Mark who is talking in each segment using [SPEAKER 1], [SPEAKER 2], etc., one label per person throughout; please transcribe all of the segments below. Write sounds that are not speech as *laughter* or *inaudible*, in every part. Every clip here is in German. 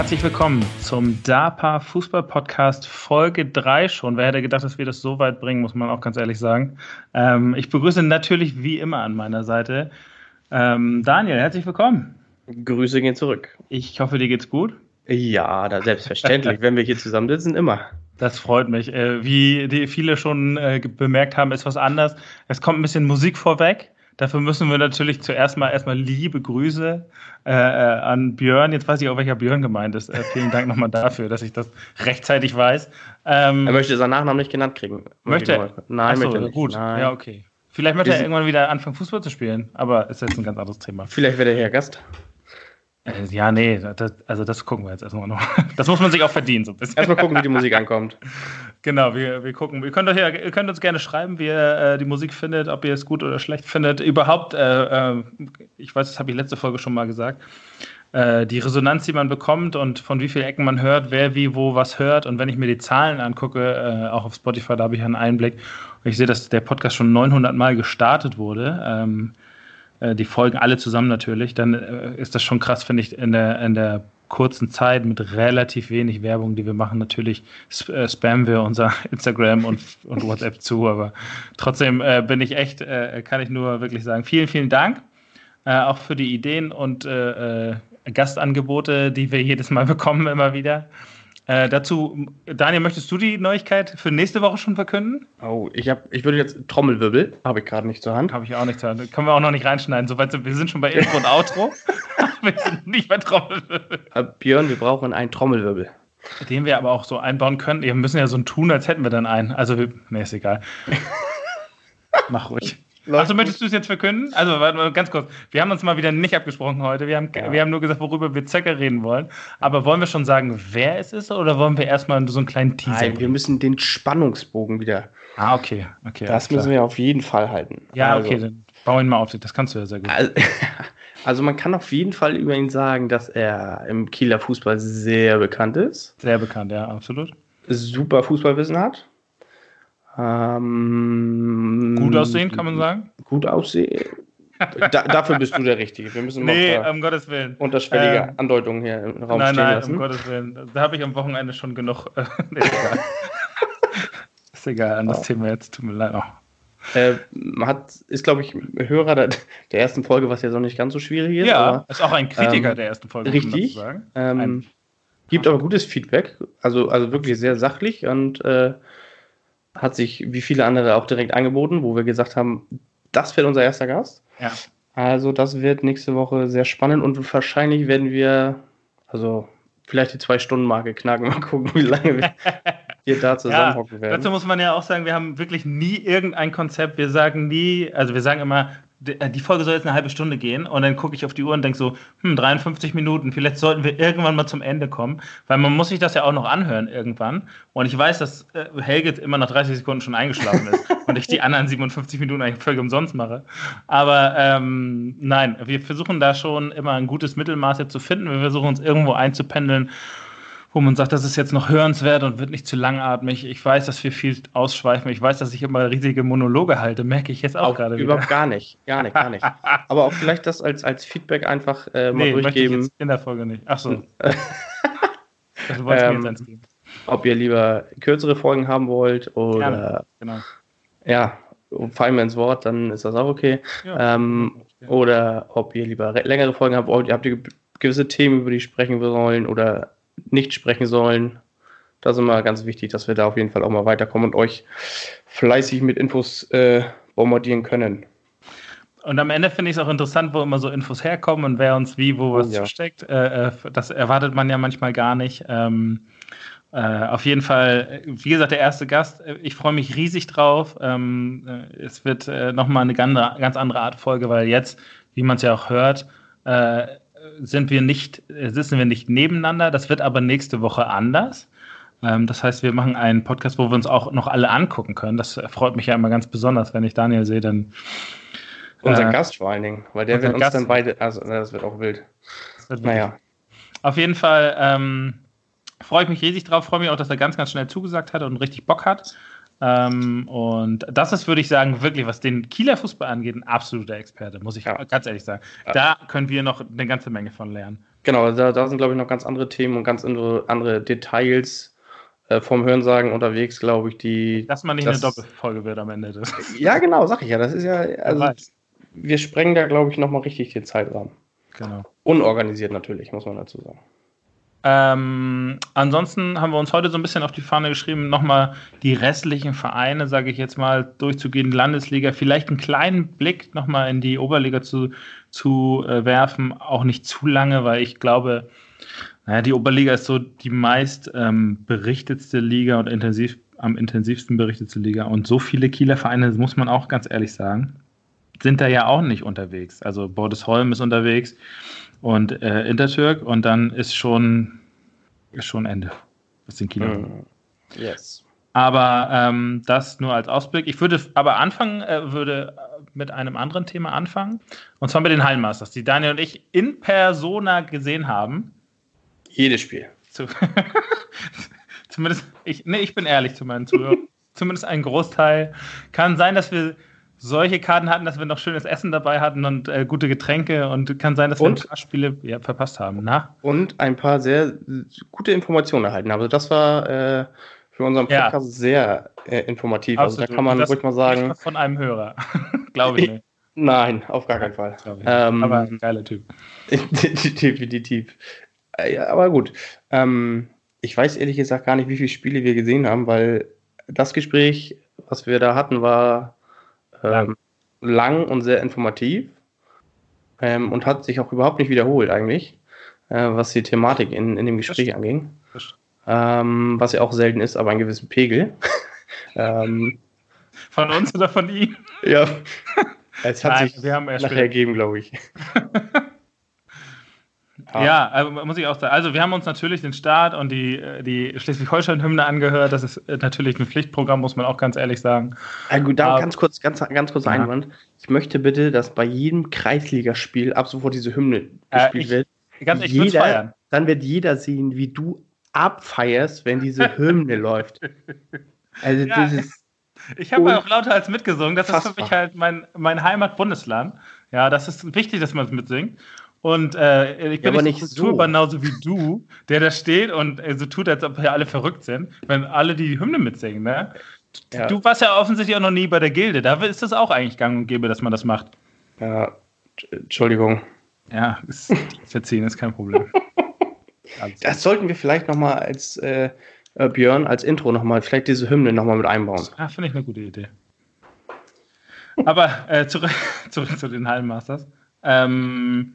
[SPEAKER 1] Herzlich willkommen zum DAPA Fußball Podcast Folge 3 schon. Wer hätte gedacht, dass wir das so weit bringen, muss man auch ganz ehrlich sagen. Ähm, ich begrüße natürlich wie immer an meiner Seite ähm, Daniel. Herzlich willkommen.
[SPEAKER 2] Grüße gehen zurück.
[SPEAKER 1] Ich hoffe, dir geht's gut.
[SPEAKER 2] Ja, da selbstverständlich. wenn wir hier zusammensitzen, immer.
[SPEAKER 1] Das freut mich. Äh, wie die viele schon äh, bemerkt haben, ist was anders. Es kommt ein bisschen Musik vorweg. Dafür müssen wir natürlich zuerst mal erstmal liebe Grüße äh, äh, an Björn. Jetzt weiß ich auch, welcher Björn gemeint ist. Äh, vielen Dank nochmal dafür, dass ich das rechtzeitig weiß.
[SPEAKER 2] Ähm, er möchte seinen Nachnamen nicht genannt kriegen.
[SPEAKER 1] Möchte er?
[SPEAKER 2] Nein,
[SPEAKER 1] Achso,
[SPEAKER 2] möchte er nicht.
[SPEAKER 1] gut.
[SPEAKER 2] Nein.
[SPEAKER 1] Ja, okay. Vielleicht möchte er irgendwann wieder anfangen, Fußball zu spielen, aber ist jetzt ein ganz anderes Thema.
[SPEAKER 2] Vielleicht wird er hier Gast.
[SPEAKER 1] Äh, ja, nee, das, also das gucken wir jetzt erstmal noch. *laughs* Das muss man sich auch verdienen, so ein bisschen.
[SPEAKER 2] Erstmal gucken, wie die Musik ankommt. *laughs*
[SPEAKER 1] Genau, wir, wir gucken. Ihr könnt, euch ja, ihr könnt uns gerne schreiben, wie ihr äh, die Musik findet, ob ihr es gut oder schlecht findet. Überhaupt, äh, äh, ich weiß, das habe ich letzte Folge schon mal gesagt, äh, die Resonanz, die man bekommt und von wie vielen Ecken man hört, wer wie wo was hört. Und wenn ich mir die Zahlen angucke, äh, auch auf Spotify, da habe ich einen Einblick. Und ich sehe, dass der Podcast schon 900 Mal gestartet wurde. Ähm, äh, die Folgen alle zusammen natürlich, dann ist das schon krass, finde ich, in der, in der kurzen Zeit mit relativ wenig Werbung, die wir machen. Natürlich äh, spammen wir unser *laughs* Instagram und, und WhatsApp zu, aber trotzdem äh, bin ich echt, äh, kann ich nur wirklich sagen, vielen, vielen Dank. Äh, auch für die Ideen und Gastangebote, die wir jedes Mal *laughs* bekommen, immer wieder. Äh, dazu, Daniel, möchtest du die Neuigkeit für nächste Woche schon verkünden?
[SPEAKER 2] Oh, ich, hab, ich würde jetzt Trommelwirbel, habe ich gerade nicht zur Hand.
[SPEAKER 1] Habe ich auch nicht zur Hand. Können wir auch noch nicht reinschneiden. Soweit sind, wir sind schon bei Intro und Outro. *laughs* *laughs* wir sind nicht bei Trommelwirbel.
[SPEAKER 2] Äh, Björn, wir brauchen einen Trommelwirbel.
[SPEAKER 1] Den wir aber auch so einbauen können. Wir müssen ja so tun, als hätten wir dann einen. Also, wir, nee, ist egal. *laughs* Mach ruhig. Achso, möchtest du es jetzt verkünden? Also, warte mal, ganz kurz. Wir haben uns mal wieder nicht abgesprochen heute. Wir haben, ja. wir haben nur gesagt, worüber wir circa reden wollen. Aber wollen wir schon sagen, wer es ist oder wollen wir erstmal so einen kleinen Teaser?
[SPEAKER 2] Nein, wir müssen den Spannungsbogen wieder.
[SPEAKER 1] Ah, okay. okay
[SPEAKER 2] das müssen wir auf jeden Fall halten.
[SPEAKER 1] Ja, also. okay, dann bau ihn mal auf. Das kannst du ja sehr gut.
[SPEAKER 2] Also, *laughs* also, man kann auf jeden Fall über ihn sagen, dass er im Kieler Fußball sehr bekannt ist.
[SPEAKER 1] Sehr bekannt, ja, absolut.
[SPEAKER 2] Super Fußballwissen hat.
[SPEAKER 1] Ähm, gut aussehen, kann man sagen?
[SPEAKER 2] Gut aussehen. Da, dafür bist du der Richtige. Wir müssen
[SPEAKER 1] nee, um Gottes Willen.
[SPEAKER 2] unterschwellige ähm, Andeutungen hier im Raum
[SPEAKER 1] nein,
[SPEAKER 2] stehen
[SPEAKER 1] nein,
[SPEAKER 2] lassen.
[SPEAKER 1] um Gottes Willen. Da habe ich am Wochenende schon genug. Äh, *laughs* nee, egal. *laughs* ist egal, an das oh. Thema jetzt. Tut mir leid noch.
[SPEAKER 2] Äh, hat, ist, glaube ich, Hörer der, der, ersten Folge, was ja so nicht ganz so schwierig ist.
[SPEAKER 1] Ja, aber, ist auch ein Kritiker ähm, der ersten Folge.
[SPEAKER 2] Richtig. Ähm, gibt aber gutes Feedback. Also, also wirklich sehr sachlich und äh, hat sich wie viele andere auch direkt angeboten, wo wir gesagt haben, das wird unser erster Gast.
[SPEAKER 1] Ja.
[SPEAKER 2] Also das wird nächste Woche sehr spannend und wahrscheinlich werden wir, also vielleicht die Zwei-Stunden-Marke knacken. *laughs* Mal gucken, wie lange wir *laughs* hier da zusammenhocken ja, werden.
[SPEAKER 1] Dazu muss man ja auch sagen, wir haben wirklich nie irgendein Konzept. Wir sagen nie, also wir sagen immer, die Folge soll jetzt eine halbe Stunde gehen und dann gucke ich auf die Uhr und denke so, hm, 53 Minuten, vielleicht sollten wir irgendwann mal zum Ende kommen, weil man muss sich das ja auch noch anhören irgendwann. Und ich weiß, dass äh, Helge immer nach 30 Sekunden schon eingeschlafen ist *laughs* und ich die anderen 57 Minuten eigentlich völlig umsonst mache. Aber ähm, nein, wir versuchen da schon immer ein gutes Mittelmaß jetzt zu finden. Wir versuchen uns irgendwo einzupendeln wo man sagt, das ist jetzt noch hörenswert und wird nicht zu langatmig. Ich weiß, dass wir viel ausschweifen. Ich weiß, dass ich immer riesige Monologe halte, merke ich jetzt auch, auch gerade
[SPEAKER 2] wieder. Überhaupt gar nicht, gar nicht, gar nicht. *laughs* Aber auch vielleicht das als, als Feedback einfach äh, mal nee, durchgeben.
[SPEAKER 1] in der Folge nicht. Ach so.
[SPEAKER 2] das *laughs* wollte ich ähm, jetzt geben. Ob ihr lieber kürzere Folgen haben wollt oder Gerne. genau. ja, fallen mir ins Wort, dann ist das auch okay. Ja, ähm, Oder ob ihr lieber längere Folgen habt, habt ihr gewisse Themen, über die sprechen wollen oder nicht sprechen sollen. Das ist immer ganz wichtig, dass wir da auf jeden Fall auch mal weiterkommen und euch fleißig mit Infos äh, bombardieren können.
[SPEAKER 1] Und am Ende finde ich es auch interessant, wo immer so Infos herkommen und wer uns wie, wo was ja. versteckt. Äh, äh, das erwartet man ja manchmal gar nicht. Ähm, äh, auf jeden Fall, wie gesagt, der erste Gast. Ich freue mich riesig drauf. Ähm, äh, es wird äh, nochmal eine ganz, ganz andere Art Folge, weil jetzt, wie man es ja auch hört, äh, sind wir nicht, sitzen wir nicht nebeneinander. Das wird aber nächste Woche anders. Ähm, das heißt, wir machen einen Podcast, wo wir uns auch noch alle angucken können. Das freut mich ja immer ganz besonders, wenn ich Daniel sehe, dann.
[SPEAKER 2] Unser äh, Gast vor allen Dingen, weil der wird uns Gast, dann beide, also das wird auch wild.
[SPEAKER 1] Wird naja. Auf jeden Fall ähm, freue ich mich riesig drauf, freue mich auch, dass er ganz, ganz schnell zugesagt hat und richtig Bock hat. Ähm, und das ist, würde ich sagen, wirklich, was den Kieler Fußball angeht, ein absoluter Experte, muss ich ja. ganz ehrlich sagen. Ja. Da können wir noch eine ganze Menge von lernen.
[SPEAKER 2] Genau, da, da sind, glaube ich, noch ganz andere Themen und ganz andere, andere Details äh, vom Hörensagen unterwegs, glaube ich, die.
[SPEAKER 1] Dass man nicht das, eine Doppelfolge wird am Ende. Des. *laughs*
[SPEAKER 2] Ja, genau, sag ich ja. Das ist ja. Also, wir sprengen da, glaube ich, nochmal richtig den Zeitrahmen.
[SPEAKER 1] Genau.
[SPEAKER 2] Unorganisiert natürlich, muss man dazu sagen.
[SPEAKER 1] Ähm, ansonsten haben wir uns heute so ein bisschen auf die Fahne geschrieben, nochmal die restlichen Vereine, sage ich jetzt mal, durchzugehen, Landesliga, vielleicht einen kleinen Blick nochmal in die Oberliga zu, zu äh, werfen, auch nicht zu lange, weil ich glaube, naja, die Oberliga ist so die meist ähm, berichtetste Liga und intensiv, am intensivsten berichtetste Liga. Und so viele Kieler Vereine, das muss man auch ganz ehrlich sagen, sind da ja auch nicht unterwegs. Also Bordesholm ist unterwegs und äh, Intertürk und dann ist schon, ist schon Ende. Das sind Kieler. Mm,
[SPEAKER 2] yes.
[SPEAKER 1] Aber ähm, das nur als Ausblick. Ich würde aber anfangen, äh, würde mit einem anderen Thema anfangen. Und zwar mit den Hallenmasters, die Daniel und ich in Persona gesehen haben.
[SPEAKER 2] Jedes Spiel. Zu, *laughs*
[SPEAKER 1] zumindest, ich, nee, ich bin ehrlich zu meinen Zuhörern. *laughs* zumindest ein Großteil. Kann sein, dass wir solche Karten hatten, dass wir noch schönes Essen dabei hatten und äh, gute Getränke und kann sein, dass wir und, ein paar Spiele ja, verpasst haben. Na?
[SPEAKER 2] Und ein paar sehr gute Informationen erhalten. Also das war äh, für unseren Podcast ja. sehr äh, informativ. Absolut. Also da kann man ruhig mal sagen.
[SPEAKER 1] Von einem Hörer, *laughs* glaube ich nicht. *laughs*
[SPEAKER 2] Nein, auf gar keinen Fall.
[SPEAKER 1] Ähm, aber ein geiler Typ. *laughs*
[SPEAKER 2] definitiv. Äh, ja, aber gut. Ähm, ich weiß ehrlich gesagt gar nicht, wie viele Spiele wir gesehen haben, weil das Gespräch, was wir da hatten, war ähm, lang und sehr informativ ähm, und hat sich auch überhaupt nicht wiederholt eigentlich, äh, was die Thematik in, in dem Gespräch das anging. Ähm, was ja auch selten ist, aber einen gewissen Pegel. *laughs*
[SPEAKER 1] ähm, von uns oder von ihm?
[SPEAKER 2] Ja. *laughs* Es hat Nein, sich nachher ergeben, glaube ich. *laughs*
[SPEAKER 1] Ah. Ja, also muss ich auch sagen. Also wir haben uns natürlich den Start und die, äh, die Schleswig-Holstein-Hymne angehört. Das ist äh, natürlich ein Pflichtprogramm, muss man auch ganz ehrlich sagen.
[SPEAKER 2] Ja, gut, da ganz kurz, ganz, ganz kurz ja. Einwand. Ich möchte bitte, dass bei jedem Kreisligaspiel ab sofort diese Hymne äh, gespielt ich, wird.
[SPEAKER 1] Ganz, ich jeder, feiern.
[SPEAKER 2] Dann wird jeder sehen, wie du abfeierst, wenn diese *laughs* Hymne läuft.
[SPEAKER 1] Also ja, das ist ich habe auch lauter als mitgesungen. Das fassbar. ist für mich halt mein, mein Heimatbundesland. Ja, das ist wichtig, dass man es mitsingt. Und äh, ich bin ja, nicht, so genauso wie du, der da steht und äh, so tut, als ob hier alle verrückt sind, wenn alle die Hymne mitsingen. Ne? Ja. Du warst ja offensichtlich auch noch nie bei der Gilde. Da ist das auch eigentlich gang und gäbe, dass man das macht.
[SPEAKER 2] Ja, Entschuldigung.
[SPEAKER 1] Ja, ist, verziehen ist kein Problem. *laughs*
[SPEAKER 2] das sollten wir vielleicht nochmal als äh, Björn, als Intro nochmal, vielleicht diese Hymne nochmal mit einbauen.
[SPEAKER 1] Ja, finde ich eine gute Idee. Aber äh, zurück, *laughs* zurück zu den Hallenmasters. Ähm,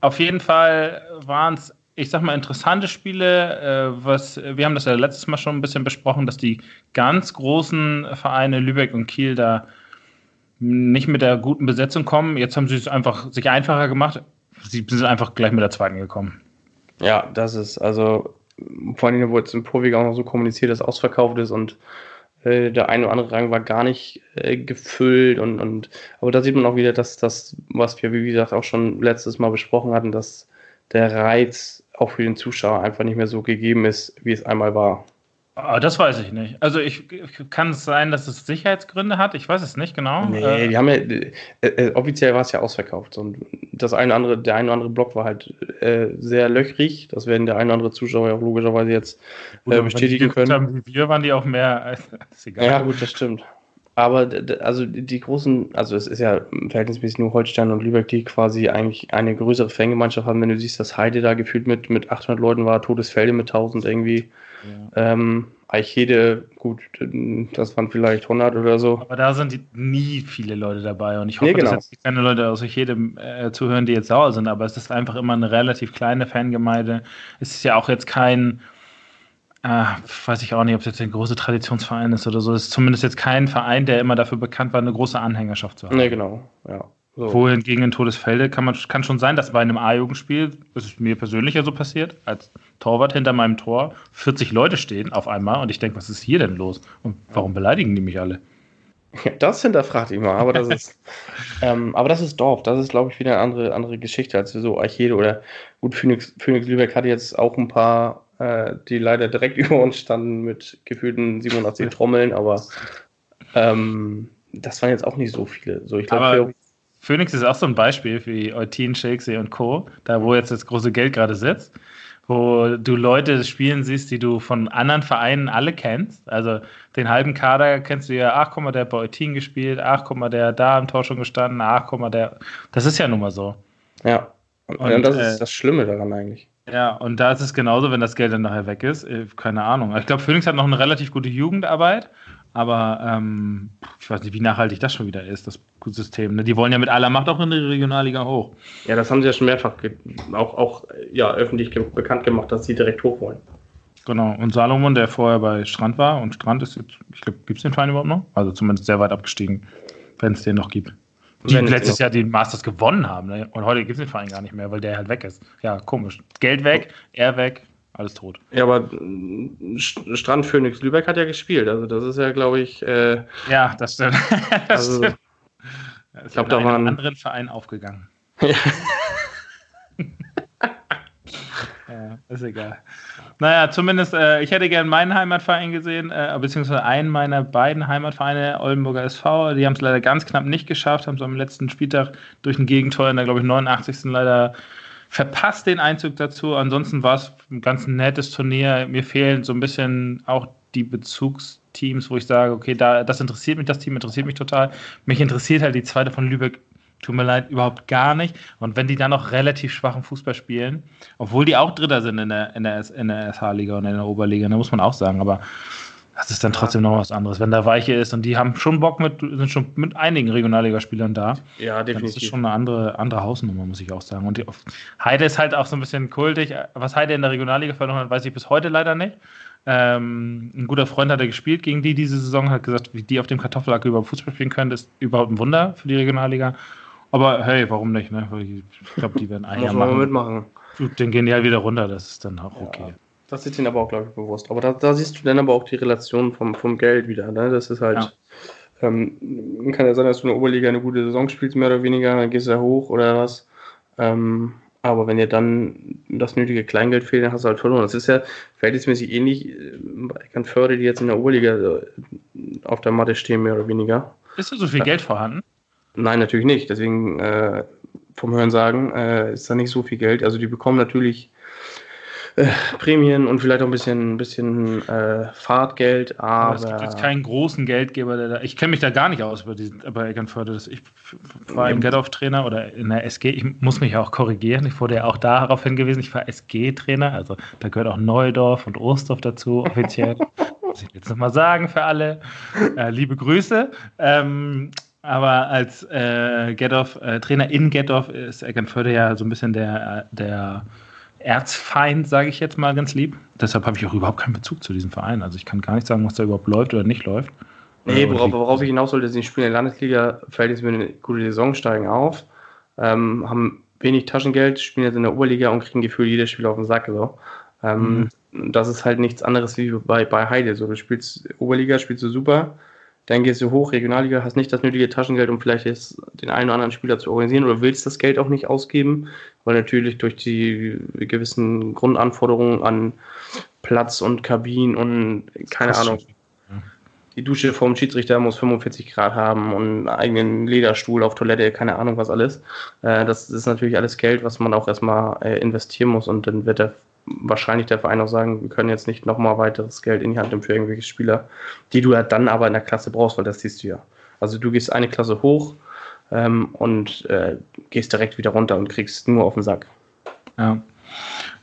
[SPEAKER 1] auf jeden Fall waren es, ich sag mal, interessante Spiele. Äh, was, wir haben das ja letztes Mal schon ein bisschen besprochen, dass die ganz großen Vereine Lübeck und Kiel da nicht mit der guten Besetzung kommen. Jetzt haben sie es einfach sich einfacher gemacht. Sie sind einfach gleich mit der zweiten gekommen.
[SPEAKER 2] Ja, das ist also vor allem, wo jetzt im Profig auch noch so kommuniziert, dass ausverkauft ist und äh, der eine oder andere Rang war gar nicht äh, gefüllt und, und aber da sieht man auch wieder, dass das, was wir wie gesagt auch schon letztes Mal besprochen hatten, dass der Reiz auch für den Zuschauer einfach nicht mehr so gegeben ist, wie es einmal war.
[SPEAKER 1] Ah, das weiß ich nicht. Also ich kann es sein, dass es Sicherheitsgründe hat. Ich weiß es nicht genau.
[SPEAKER 2] Nee, äh, die haben ja äh, äh, offiziell war es ja ausverkauft und das eine andere, der eine oder andere Block war halt äh, sehr löchrig. Das werden der eine oder andere Zuschauer auch logischerweise jetzt äh, bestätigen können.
[SPEAKER 1] Haben, wir waren die auch mehr. Als, *laughs*
[SPEAKER 2] egal. Ja gut, das stimmt. Aber also die großen, also es ist ja verhältnismäßig nur Holstein und Lübeck, die quasi eigentlich eine größere Fangemeinschaft haben. Wenn du siehst, dass Heide da gefühlt mit, mit 800 Leuten war, Todesfelde mit 1000 irgendwie. Ja. Ähm, Eichhede, gut, das waren vielleicht 100 oder so.
[SPEAKER 1] Aber da sind nie viele Leute dabei und ich hoffe, nee, genau. dass jetzt keine Leute aus Eichhede äh, zuhören, die jetzt sauer sind, aber es ist einfach immer eine relativ kleine Fangemeinde. Es ist ja auch jetzt kein, äh, weiß ich auch nicht, ob es jetzt ein großer Traditionsverein ist oder so. Es ist zumindest jetzt kein Verein, der immer dafür bekannt war, eine große Anhängerschaft zu haben.
[SPEAKER 2] Nee, genau, ja.
[SPEAKER 1] So. Wohingegen in Todesfelde kann man kann schon sein, dass bei einem A-Jugendspiel, das ist mir persönlich ja so passiert, als Torwart hinter meinem Tor 40 Leute stehen auf einmal und ich denke, was ist hier denn los? Und warum beleidigen die mich alle?
[SPEAKER 2] Das hinterfragt ich mal, aber das ist, *laughs* ähm, aber das ist Dorf. Das ist, glaube ich, wieder eine andere, andere Geschichte als so Archede oder gut, Phoenix, Phoenix Lübeck hatte jetzt auch ein paar äh, die leider direkt *laughs* über uns standen mit gefühlten 87 Trommeln, aber ähm, das waren jetzt auch nicht so viele. So, ich
[SPEAKER 1] glaube, Phoenix ist auch so ein Beispiel wie Eutin, Shakespeare und Co., da wo jetzt das große Geld gerade sitzt, wo du Leute spielen siehst, die du von anderen Vereinen alle kennst. Also den halben Kader kennst du ja, ach guck mal, der hat bei Eutin gespielt, ach guck mal, der der da im Tor schon gestanden, ach guck mal, der. Das ist ja nun mal so.
[SPEAKER 2] Ja. Und, und das äh, ist das Schlimme daran eigentlich.
[SPEAKER 1] Ja, und da ist es genauso, wenn das Geld dann nachher weg ist. Äh, keine Ahnung. Ich glaube, Phoenix hat noch eine relativ gute Jugendarbeit aber ähm, ich weiß nicht, wie nachhaltig das schon wieder ist, das System. Ne? Die wollen ja mit aller Macht auch in die Regionalliga hoch.
[SPEAKER 2] Ja, das haben sie ja schon mehrfach auch, auch ja, öffentlich ge bekannt gemacht, dass sie direkt hoch wollen.
[SPEAKER 1] Genau. Und Salomon, der vorher bei Strand war, und Strand ist jetzt, ich glaube, gibt es den Verein überhaupt noch? Also zumindest sehr weit abgestiegen, wenn es den noch gibt. Die wenn letztes Jahr den Masters gewonnen haben. Ne? Und heute gibt es den Verein gar nicht mehr, weil der halt weg ist. Ja, komisch. Geld weg, er weg, alles tot.
[SPEAKER 2] Ja, aber äh, Strand Phoenix Lübeck hat ja gespielt. Also das ist ja, glaube ich. Äh,
[SPEAKER 1] ja, das stimmt. *laughs* das also, stimmt. ich glaube, da waren anderen Verein aufgegangen. *laughs* ja, ist egal. Naja, zumindest, äh, ich hätte gern meinen Heimatverein gesehen, äh, beziehungsweise einen meiner beiden Heimatvereine, Oldenburger SV. Die haben es leider ganz knapp nicht geschafft, haben es am letzten Spieltag durch ein Gegentor in der, glaube ich, 89. leider verpasst den Einzug dazu. Ansonsten war es ein ganz nettes Turnier. Mir fehlen so ein bisschen auch die Bezugsteams, wo ich sage, okay, da, das interessiert mich, das Team interessiert mich total. Mich interessiert halt die zweite von Lübeck, tut mir leid, überhaupt gar nicht. Und wenn die dann noch relativ schwachen Fußball spielen, obwohl die auch Dritter sind in der, in der, in der SH-Liga und in der Oberliga, da muss man auch sagen, aber das ist dann trotzdem noch was anderes. Wenn da Weiche ist und die haben schon Bock mit, sind schon mit einigen Regionalligaspielern da.
[SPEAKER 2] Ja, definitiv.
[SPEAKER 1] Das ist schon eine andere, andere Hausnummer, muss ich auch sagen. Und die, Heide ist halt auch so ein bisschen kultig. Was Heide in der Regionalliga verloren hat, weiß ich bis heute leider nicht. Ähm, ein guter Freund hat er gespielt gegen die diese Saison, hat gesagt, wie die auf dem Kartoffelacker über Fußball spielen können, ist überhaupt ein Wunder für die Regionalliga. Aber hey, warum nicht? Ne? Ich glaube, die werden ein Jahr machen.
[SPEAKER 2] mitmachen.
[SPEAKER 1] Dann gehen die halt wieder runter, das ist dann auch okay. Ja.
[SPEAKER 2] Das ist ihnen aber auch, glaube ich, bewusst. Aber da, da, siehst du dann aber auch die Relation vom, vom Geld wieder. Ne? Das ist halt, ja. ähm, kann ja sein, dass du in der Oberliga eine gute Saison spielst, mehr oder weniger, dann gehst du ja hoch oder was. Ähm, aber wenn dir dann das nötige Kleingeld fehlt, dann hast du halt verloren. Das ist ja verhältnismäßig ähnlich äh, bei Eckernförde, die jetzt in der Oberliga äh, auf der Matte stehen, mehr oder weniger.
[SPEAKER 1] Ist da so viel ja. Geld vorhanden?
[SPEAKER 2] Nein, natürlich nicht. Deswegen äh, vom Hören sagen äh, ist da nicht so viel Geld. Also die bekommen natürlich äh, Prämien und vielleicht auch ein bisschen, ein bisschen äh, Fahrtgeld, aber, aber. Es
[SPEAKER 1] gibt jetzt keinen großen Geldgeber, der da. Ich kenne mich da gar nicht aus bei, diesen, bei Eckernförde. Ich war im Get-Off-Trainer oder in der SG. Ich muss mich auch korrigieren. Ich wurde ja auch darauf hingewiesen, ich war SG-Trainer. Also da gehört auch Neudorf und Orsdorf dazu, offiziell. *laughs* muss ich jetzt nochmal sagen für alle. Äh, liebe Grüße. Ähm, aber als äh, äh, in Get-Off ist Eckernförde ja so ein bisschen der, der Erzfeind, sage ich jetzt mal ganz lieb. Deshalb habe ich auch überhaupt keinen Bezug zu diesem Verein. Also ich kann gar nicht sagen, was da überhaupt läuft oder nicht läuft.
[SPEAKER 2] Nee, worauf, worauf ich hinaus wollte, sie spielen in der Landesliga, mit eine gute Saison, steigen auf, ähm, haben wenig Taschengeld, spielen jetzt in der Oberliga und kriegen Gefühl jedes Spiel auf den Sack. So. Ähm, mhm. Das ist halt nichts anderes wie bei, bei Heide. So, du spielst Oberliga, spielst du super, dann gehst du hoch, Regionalliga, hast nicht das nötige Taschengeld, um vielleicht jetzt den einen oder anderen Spieler zu organisieren oder willst das Geld auch nicht ausgeben, weil natürlich durch die gewissen Grundanforderungen an Platz und Kabinen und keine Ahnung. Die Dusche vom Schiedsrichter muss 45 Grad haben und einen eigenen Lederstuhl auf Toilette, keine Ahnung was alles. Äh, das ist natürlich alles Geld, was man auch erstmal äh, investieren muss und dann wird der wahrscheinlich der Verein auch sagen, wir können jetzt nicht nochmal weiteres Geld in die Hand nehmen für irgendwelche Spieler, die du ja dann aber in der Klasse brauchst, weil das siehst du ja. Also du gehst eine Klasse hoch ähm, und äh, gehst direkt wieder runter und kriegst nur auf den Sack.
[SPEAKER 1] Ja.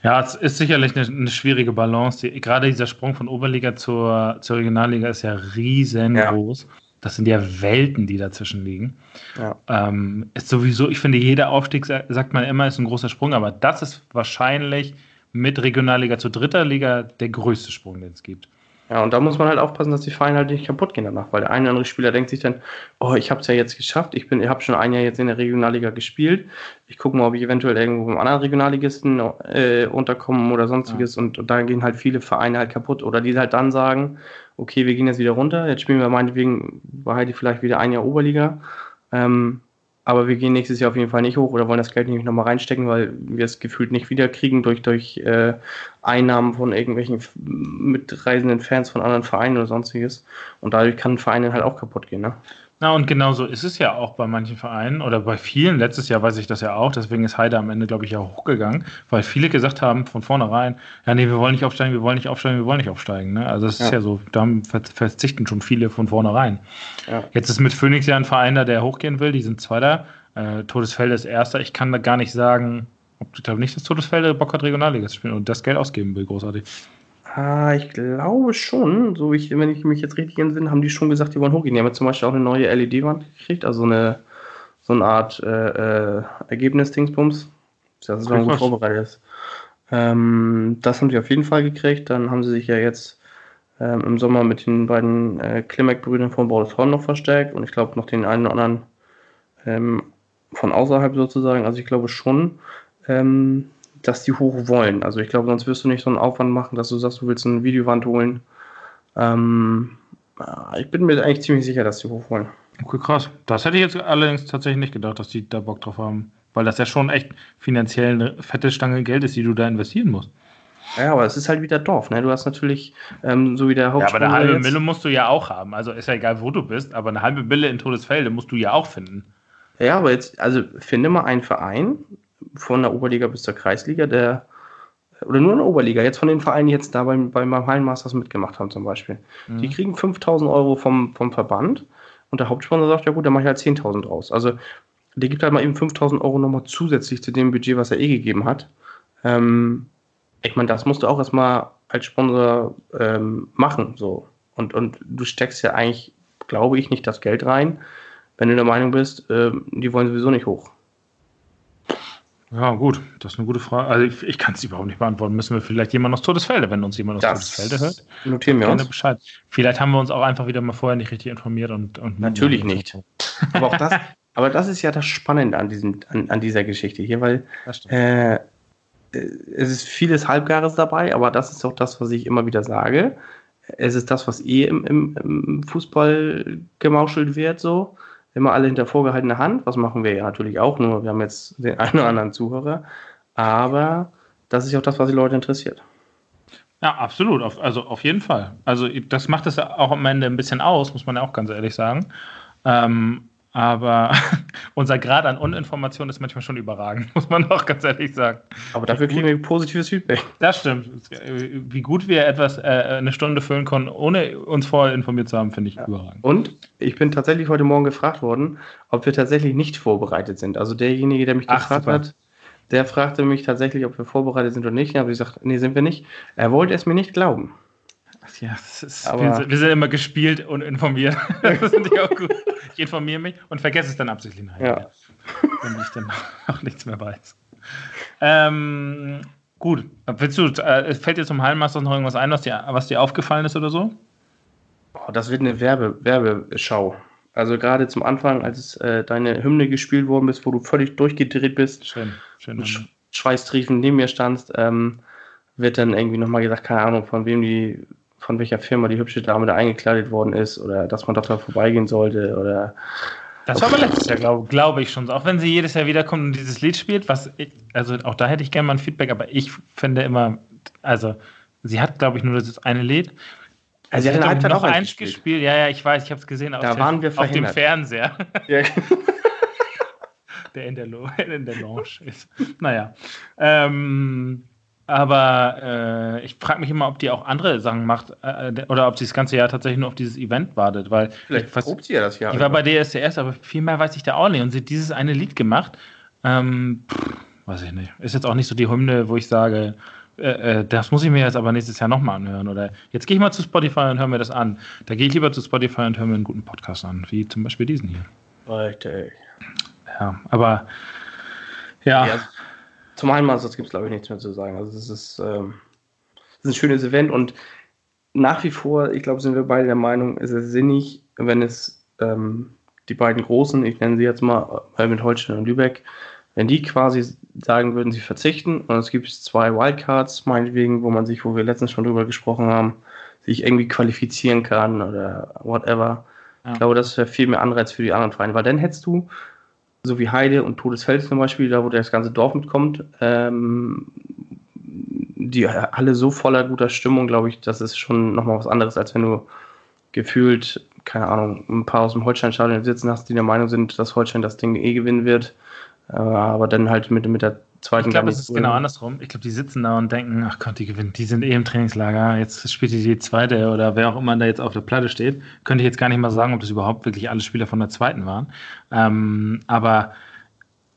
[SPEAKER 1] Ja, es ist sicherlich eine, eine schwierige Balance. Die, gerade dieser Sprung von Oberliga zur, zur Regionalliga ist ja riesengroß. Ja. Das sind ja Welten, die dazwischen liegen. Ja. Ähm, ist sowieso, ich finde, jeder Aufstieg, sagt man immer, ist ein großer Sprung, aber das ist wahrscheinlich mit Regionalliga zu dritter Liga der größte Sprung, den es gibt.
[SPEAKER 2] Ja, und da muss man halt aufpassen, dass die Vereine halt nicht kaputt gehen danach, weil der eine oder andere Spieler denkt sich dann, oh, ich habe es ja jetzt geschafft, ich bin, ich habe schon ein Jahr jetzt in der Regionalliga gespielt, ich gucke mal, ob ich eventuell irgendwo im anderen Regionalligisten äh, unterkomme oder sonstiges ja. und, und da gehen halt viele Vereine halt kaputt oder die halt dann sagen, okay, wir gehen jetzt wieder runter, jetzt spielen wir meinetwegen bei Heidi vielleicht wieder ein Jahr Oberliga, ähm, aber wir gehen nächstes Jahr auf jeden Fall nicht hoch oder wollen das Geld nämlich nochmal reinstecken, weil wir es gefühlt nicht wiederkriegen durch, durch äh, Einnahmen von irgendwelchen mitreisenden Fans von anderen Vereinen oder sonstiges. Und dadurch kann ein Verein halt auch kaputt gehen. Ne?
[SPEAKER 1] Na, und genau so ist es ja auch bei manchen Vereinen oder bei vielen. Letztes Jahr weiß ich das ja auch, deswegen ist Heide am Ende, glaube ich, ja hochgegangen, weil viele gesagt haben von vornherein, ja, nee, wir wollen nicht aufsteigen, wir wollen nicht aufsteigen, wir wollen nicht aufsteigen. Ne? Also, es ja. ist ja so, da verzichten schon viele von vornherein. Ja. Jetzt ist mit Phoenix ja ein Verein da, der hochgehen will, die sind Zweiter. Äh, Todesfelde ist Erster. Ich kann da gar nicht sagen, ob ich glaube nicht, dass Todesfelde Bock hat, Regionalliga zu spielen und das Geld ausgeben will, großartig.
[SPEAKER 2] Ah, ich glaube schon, so ich, wenn ich mich jetzt richtig entsinne, haben die schon gesagt, die wollen hochgehen. Die haben jetzt zum Beispiel auch eine neue LED-Wand gekriegt, also eine so eine Art äh, äh, Ergebnis-Dingsbums. Das ist, dann gut vorbereitet ist. Ähm, das haben sie auf jeden Fall gekriegt. Dann haben sie sich ja jetzt ähm, im Sommer mit den beiden äh, Klimek-Brüdern von Bordeshorn noch verstärkt und ich glaube noch den einen oder anderen ähm, von außerhalb sozusagen. Also ich glaube schon, ähm, dass die hoch wollen. Also ich glaube, sonst wirst du nicht so einen Aufwand machen, dass du sagst, du willst eine Videowand holen. Ähm, ich bin mir eigentlich ziemlich sicher, dass die hoch wollen.
[SPEAKER 1] Okay, krass. Das hätte ich jetzt allerdings tatsächlich nicht gedacht, dass die da Bock drauf haben. Weil das ja schon echt finanziell eine fette Stange Geld ist, die du da investieren musst.
[SPEAKER 2] Ja, aber es ist halt wieder Dorf, ne? Du hast natürlich, ähm, so wie der
[SPEAKER 1] Hauptspieler. Ja, aber eine halbe Mille musst du ja auch haben. Also ist ja egal, wo du bist, aber eine halbe Mille in Todesfelde musst du ja auch finden.
[SPEAKER 2] Ja, aber jetzt, also finde mal einen Verein, von der Oberliga bis zur Kreisliga, der oder nur in der Oberliga, jetzt von den Vereinen, die jetzt da beim, beim Hallenmasters mitgemacht haben zum Beispiel. Mhm. Die kriegen 5000 Euro vom, vom Verband und der Hauptsponsor sagt, ja gut, dann mache ich halt 10.000 draus. Also der gibt halt mal eben 5000 Euro nochmal zusätzlich zu dem Budget, was er eh gegeben hat. Ähm, ich meine, das musst du auch erstmal als Sponsor ähm, machen. So. Und, und du steckst ja eigentlich, glaube ich, nicht das Geld rein, wenn du der Meinung bist, äh, die wollen sowieso nicht hoch.
[SPEAKER 1] Ja, gut, das ist eine gute Frage. Also ich, ich kann es überhaupt nicht beantworten. Müssen wir vielleicht jemand aus Todesfelde, wenn uns jemand aus das Todesfelde hört?
[SPEAKER 2] Notieren wir uns.
[SPEAKER 1] Bescheid. Vielleicht haben wir uns auch einfach wieder mal vorher nicht richtig informiert und. und
[SPEAKER 2] Natürlich nicht. aber auch das, aber das ist ja das Spannende an, diesem, an, an dieser Geschichte hier, weil äh, äh, es ist vieles Halbgares dabei, aber das ist auch das, was ich immer wieder sage. Es ist das, was eh im, im, im Fußball gemauschelt wird, so immer alle hinter vorgehaltener Hand. Was machen wir ja natürlich auch, nur wir haben jetzt den einen oder anderen Zuhörer. Aber das ist ja auch das, was die Leute interessiert.
[SPEAKER 1] Ja, absolut. also auf jeden Fall. Also das macht es auch am Ende ein bisschen aus, muss man ja auch ganz ehrlich sagen. Ähm, aber *laughs* unser Grad an Uninformation ist manchmal schon überragend, *laughs* muss man auch ganz ehrlich sagen.
[SPEAKER 2] Aber dafür kriegen wir positives Feedback.
[SPEAKER 1] Das stimmt. Wie gut wir etwas äh, eine Stunde füllen konnten, ohne uns vorher informiert zu haben, finde ich ja. überragend.
[SPEAKER 2] Und ich bin tatsächlich heute Morgen gefragt worden, ob wir tatsächlich nicht vorbereitet sind. Also derjenige, der mich Ach, gefragt super. hat, der fragte mich tatsächlich, ob wir vorbereitet sind oder nicht. Ich habe gesagt, nee, sind wir nicht. Er wollte es mir nicht glauben.
[SPEAKER 1] Ja, ist, wir, sind, wir, sind, immer gespielt und informiert. *laughs* das finde ich auch gut. Ich informiere mich und vergesse es dann absichtlich nachher. Ja. Wenn ich dann *laughs* auch nichts mehr weiß. Ähm, gut, willst du, äh, fällt dir zum Hallenmaster noch irgendwas ein, was dir, was dir aufgefallen ist oder so?
[SPEAKER 2] Oh, das wird eine Werbe, Werbeschau. Also gerade zum Anfang, als äh, deine Hymne gespielt worden ist, wo du völlig durchgedreht bist, schön, schön Sch Schweißtriefen neben mir standst, ähm, wird dann irgendwie nochmal gesagt, keine Ahnung, von wem die von welcher Firma die hübsche Dame da eingekleidet worden ist oder dass man doch da vorbeigehen sollte oder.
[SPEAKER 1] Das war aber letztes Jahr, glaube glaub ich schon. Auch wenn sie jedes Jahr wiederkommt und dieses Lied spielt, was ich, also auch da hätte ich gerne mal ein Feedback, aber ich finde immer, also sie hat, glaube ich, nur das eine Lied. Also sie hat, hat noch eins gespielt. gespielt. Ja, ja, ich weiß, ich habe es gesehen.
[SPEAKER 2] Da waren wir
[SPEAKER 1] auf dem Fernseher. *laughs* Ja. der in *laughs* der, in der Lounge ist. Naja. Ähm, aber äh, ich frage mich immer, ob die auch andere Sachen macht äh, oder ob sie das ganze Jahr tatsächlich nur auf dieses Event wartet. Weil
[SPEAKER 2] Vielleicht probt sie ja das Jahr.
[SPEAKER 1] Ich war bei DSDS, aber viel mehr weiß ich da auch nicht. Und sie hat dieses eine Lied gemacht. Ähm, pff, weiß ich nicht. Ist jetzt auch nicht so die Hymne, wo ich sage, äh, äh das muss ich mir jetzt aber nächstes Jahr nochmal anhören. Oder jetzt gehe ich mal zu Spotify und höre mir das an. Da gehe ich lieber zu Spotify und höre mir einen guten Podcast an, wie zum Beispiel diesen hier.
[SPEAKER 2] Richtig.
[SPEAKER 1] Ja, aber ja. ja
[SPEAKER 2] zum Heimatsatzes gibt es, glaube ich, nichts mehr zu sagen. Also es ist, ähm, ist ein schönes Event und nach wie vor, ich glaube, sind wir beide der Meinung, ist es sinnig, wenn es ähm, die beiden Großen, ich nenne sie jetzt mal Helmut Holstein und Lübeck, wenn die quasi sagen würden, sie verzichten und es gibt zwei Wildcards, meinetwegen, wo man sich, wo wir letztens schon drüber gesprochen haben, sich irgendwie qualifizieren kann oder whatever. Ja. Ich glaube, das wäre viel mehr Anreiz für die anderen Vereine, weil dann hättest du so wie Heide und Todesfeld zum Beispiel, da wo das ganze Dorf mitkommt, ähm, die alle so voller guter Stimmung, glaube ich, das ist schon nochmal was anderes, als wenn du gefühlt, keine Ahnung, ein paar aus dem Holstein-Stadion sitzen hast, die der Meinung sind, dass Holstein das Ding eh gewinnen wird. Äh, aber dann halt mit, mit der zweiten
[SPEAKER 1] Ich glaube, es ist genau andersrum. Ich glaube, die sitzen da und denken, ach Gott, die gewinnen, die sind eh im Trainingslager, jetzt spielt die die zweite oder wer auch immer da jetzt auf der Platte steht. Könnte ich jetzt gar nicht mal sagen, ob das überhaupt wirklich alle Spieler von der zweiten waren. Ähm, aber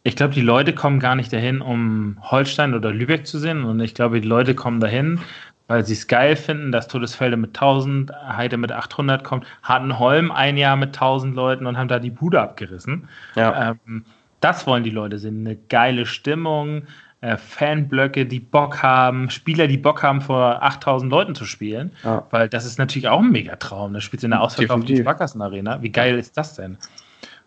[SPEAKER 1] ich glaube, die Leute kommen gar nicht dahin, um Holstein oder Lübeck zu sehen. Und ich glaube, die Leute kommen dahin, weil sie es geil finden, dass Todesfelde mit 1000, Heide mit 800 kommt, hatten Holm ein Jahr mit 1000 Leuten und haben da die Bude abgerissen. Ja. Ähm, das wollen die Leute sehen. Eine geile stimmung, äh, Fanblöcke, die Bock haben, Spieler, die Bock haben, vor 8000 Leuten zu spielen. Ja. Weil das ist natürlich auch ein Megatraum. Das spielt in der ausverkauften Sparkassen Arena. Wie geil ist das denn?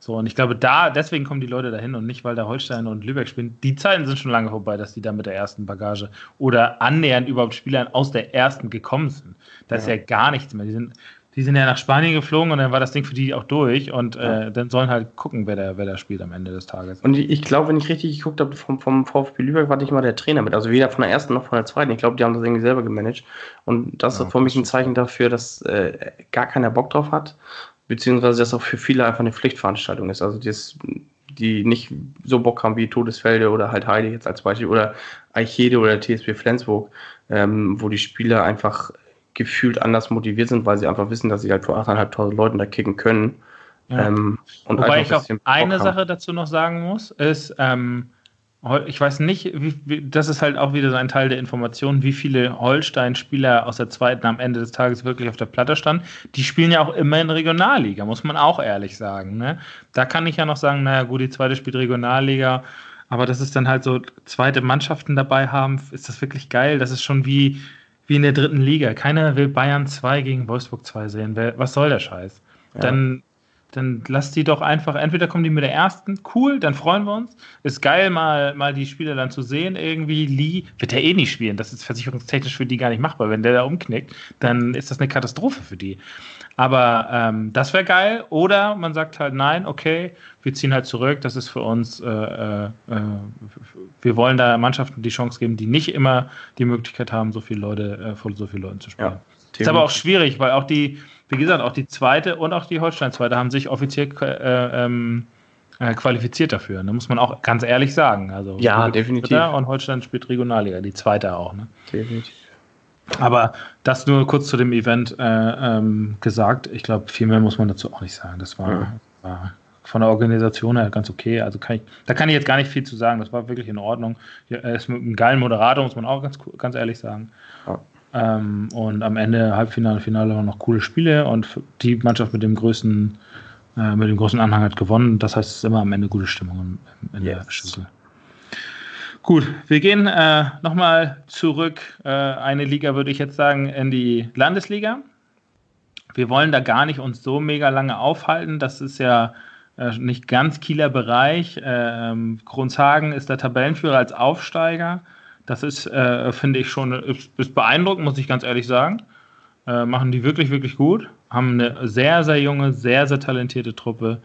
[SPEAKER 1] So, und ich glaube, da, deswegen kommen die Leute dahin und nicht, weil da Holstein und Lübeck spielen. Die Zeiten sind schon lange vorbei, dass die da mit der ersten Bagage oder annähernd überhaupt Spielern aus der ersten gekommen sind. Da ja. ist ja gar nichts mehr. Die sind, die sind ja nach Spanien geflogen und dann war das Ding für die auch durch und äh, dann sollen halt gucken, wer da, wer da spielt am Ende des Tages.
[SPEAKER 2] Und ich, glaube, wenn ich richtig geguckt habe, vom, vom VfB Lübeck war nicht mal der Trainer mit. Also weder von der ersten noch von der zweiten. Ich glaube, die haben das irgendwie selber gemanagt. Und das ja, ist für mich ein Zeichen dafür, dass äh, gar keiner Bock drauf hat beziehungsweise das auch für viele einfach eine Pflichtveranstaltung ist. Also das, die nicht so Bock haben wie Todesfelde oder halt Heide jetzt als Beispiel oder Eichede oder TSB Flensburg, ähm, wo die Spieler einfach gefühlt anders motiviert sind, weil sie einfach wissen, dass sie halt vor 8.500 Leuten da kicken können.
[SPEAKER 1] Ja. Ähm, und Wobei ich auch eine Sache dazu noch sagen muss, ist, ähm, ich weiß nicht, wie, wie, das ist halt auch wieder so ein Teil der Information, wie viele Holstein-Spieler aus der zweiten am Ende des Tages wirklich auf der Platte standen. Die spielen ja auch immer in Regionalliga, muss man auch ehrlich sagen. Ne? Da kann ich ja noch sagen, naja gut, die zweite spielt Regionalliga, aber das ist dann halt so, zweite Mannschaften dabei haben, ist das wirklich geil. Das ist schon wie, wie in der dritten Liga. Keiner will Bayern 2 gegen Wolfsburg 2 sehen. Was soll der Scheiß? Ja. Dann dann lass die doch einfach, entweder kommen die mit der ersten, cool, dann freuen wir uns. Ist geil, mal, mal die Spieler dann zu sehen. Irgendwie, Lee wird der eh nicht spielen. Das ist versicherungstechnisch für die gar nicht machbar. Wenn der da umknickt, dann ist das eine Katastrophe für die. Aber ähm, das wäre geil. Oder man sagt halt, nein, okay, wir ziehen halt zurück. Das ist für uns, äh, äh, wir wollen da Mannschaften die Chance geben, die nicht immer die Möglichkeit haben, so viele Leute, äh, vor so vielen Leuten zu spielen. Ja, ist aber auch schwierig, weil auch die, wie gesagt, auch die zweite und auch die Holstein-zweite haben sich offiziell äh, ähm, äh, qualifiziert dafür. Da ne? muss man auch ganz ehrlich sagen. Also
[SPEAKER 2] ja, definitiv.
[SPEAKER 1] Und Holstein spielt Regionalliga, die zweite auch. Ne? Definitiv. Aber das nur kurz zu dem Event äh, ähm, gesagt. Ich glaube, viel mehr muss man dazu auch nicht sagen. Das war, ja. war, von der Organisation her ganz okay. Also kann ich, da kann ich jetzt gar nicht viel zu sagen. Das war wirklich in Ordnung. Er ist mit einem geilen Moderator, muss man auch ganz, ganz ehrlich sagen. Ja. Ähm, und am Ende Halbfinale, Finale waren noch coole Spiele und die Mannschaft mit dem größten, äh, mit dem großen Anhang hat gewonnen. Das heißt, es ist immer am Ende gute Stimmung in, in yes. der Schüssel. Gut, wir gehen äh, nochmal zurück. Äh, eine Liga würde ich jetzt sagen in die Landesliga. Wir wollen da gar nicht uns so mega lange aufhalten. Das ist ja äh, nicht ganz Kieler Bereich. Ähm, Kronshagen ist der Tabellenführer als Aufsteiger. Das ist, äh, finde ich schon, ist, ist, beeindruckend, muss ich ganz ehrlich sagen. Äh, machen die wirklich, wirklich gut. Haben eine sehr, sehr junge, sehr, sehr talentierte Truppe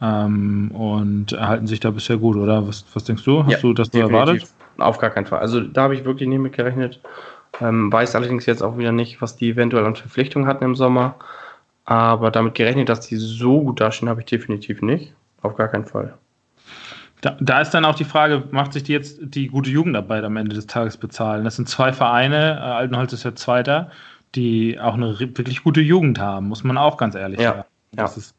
[SPEAKER 1] ähm, und erhalten sich da bisher gut, oder? Was, was denkst du? Hast ja, du das definitiv. erwartet?
[SPEAKER 2] Auf gar keinen Fall. Also da habe ich wirklich nicht mit gerechnet. Ähm, weiß allerdings jetzt auch wieder nicht, was die eventuell an Verpflichtungen hatten im Sommer. Aber damit gerechnet, dass die so gut dastehen, habe ich definitiv nicht. Auf gar keinen Fall.
[SPEAKER 1] Da, da, ist dann auch die Frage, macht sich die jetzt die gute Jugendarbeit am Ende des Tages bezahlen? Das sind zwei Vereine, äh, Altenholz ist ja Zweiter, die auch eine wirklich gute Jugend haben, muss man auch ganz ehrlich
[SPEAKER 2] ja, sagen.
[SPEAKER 1] Das ja. ist,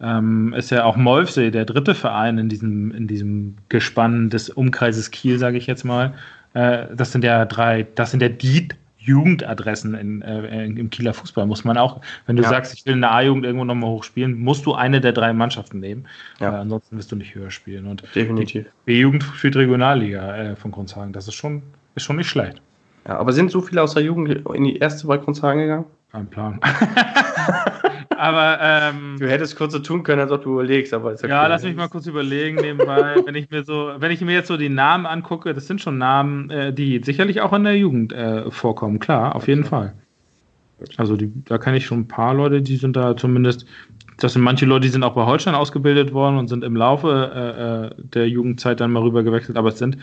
[SPEAKER 1] ähm, ist ja auch Molfsee, der dritte Verein in diesem, in diesem Gespann des Umkreises Kiel, sage ich jetzt mal. Äh, das sind ja drei, das sind ja die Jugendadressen in, äh, im Kieler Fußball muss man auch, wenn du ja. sagst, ich will in der A-Jugend irgendwo nochmal hochspielen, musst du eine der drei Mannschaften nehmen. Ja. Äh, ansonsten wirst du nicht höher spielen. Und
[SPEAKER 2] Definitiv.
[SPEAKER 1] Die B-Jugend spielt Regionalliga äh, von Grundshagen. Das ist schon, ist schon nicht schlecht.
[SPEAKER 2] Ja, aber sind so viele aus der Jugend in die erste bei Grundshagen gegangen?
[SPEAKER 1] Kein Plan. *laughs* aber ähm,
[SPEAKER 2] du hättest kurz so tun können, als ob du überlegst, aber
[SPEAKER 1] ist ja, ja lass mich mal kurz überlegen nebenbei. *laughs* wenn ich mir so, wenn ich mir jetzt so die Namen angucke, das sind schon Namen, äh, die sicherlich auch in der Jugend äh, vorkommen, klar, auf jeden Fall. Also die, da kenne ich schon ein paar Leute, die sind da zumindest Das sind manche Leute, die sind auch bei Holstein ausgebildet worden und sind im Laufe äh, äh der Jugendzeit dann mal rüber gewechselt, aber es sind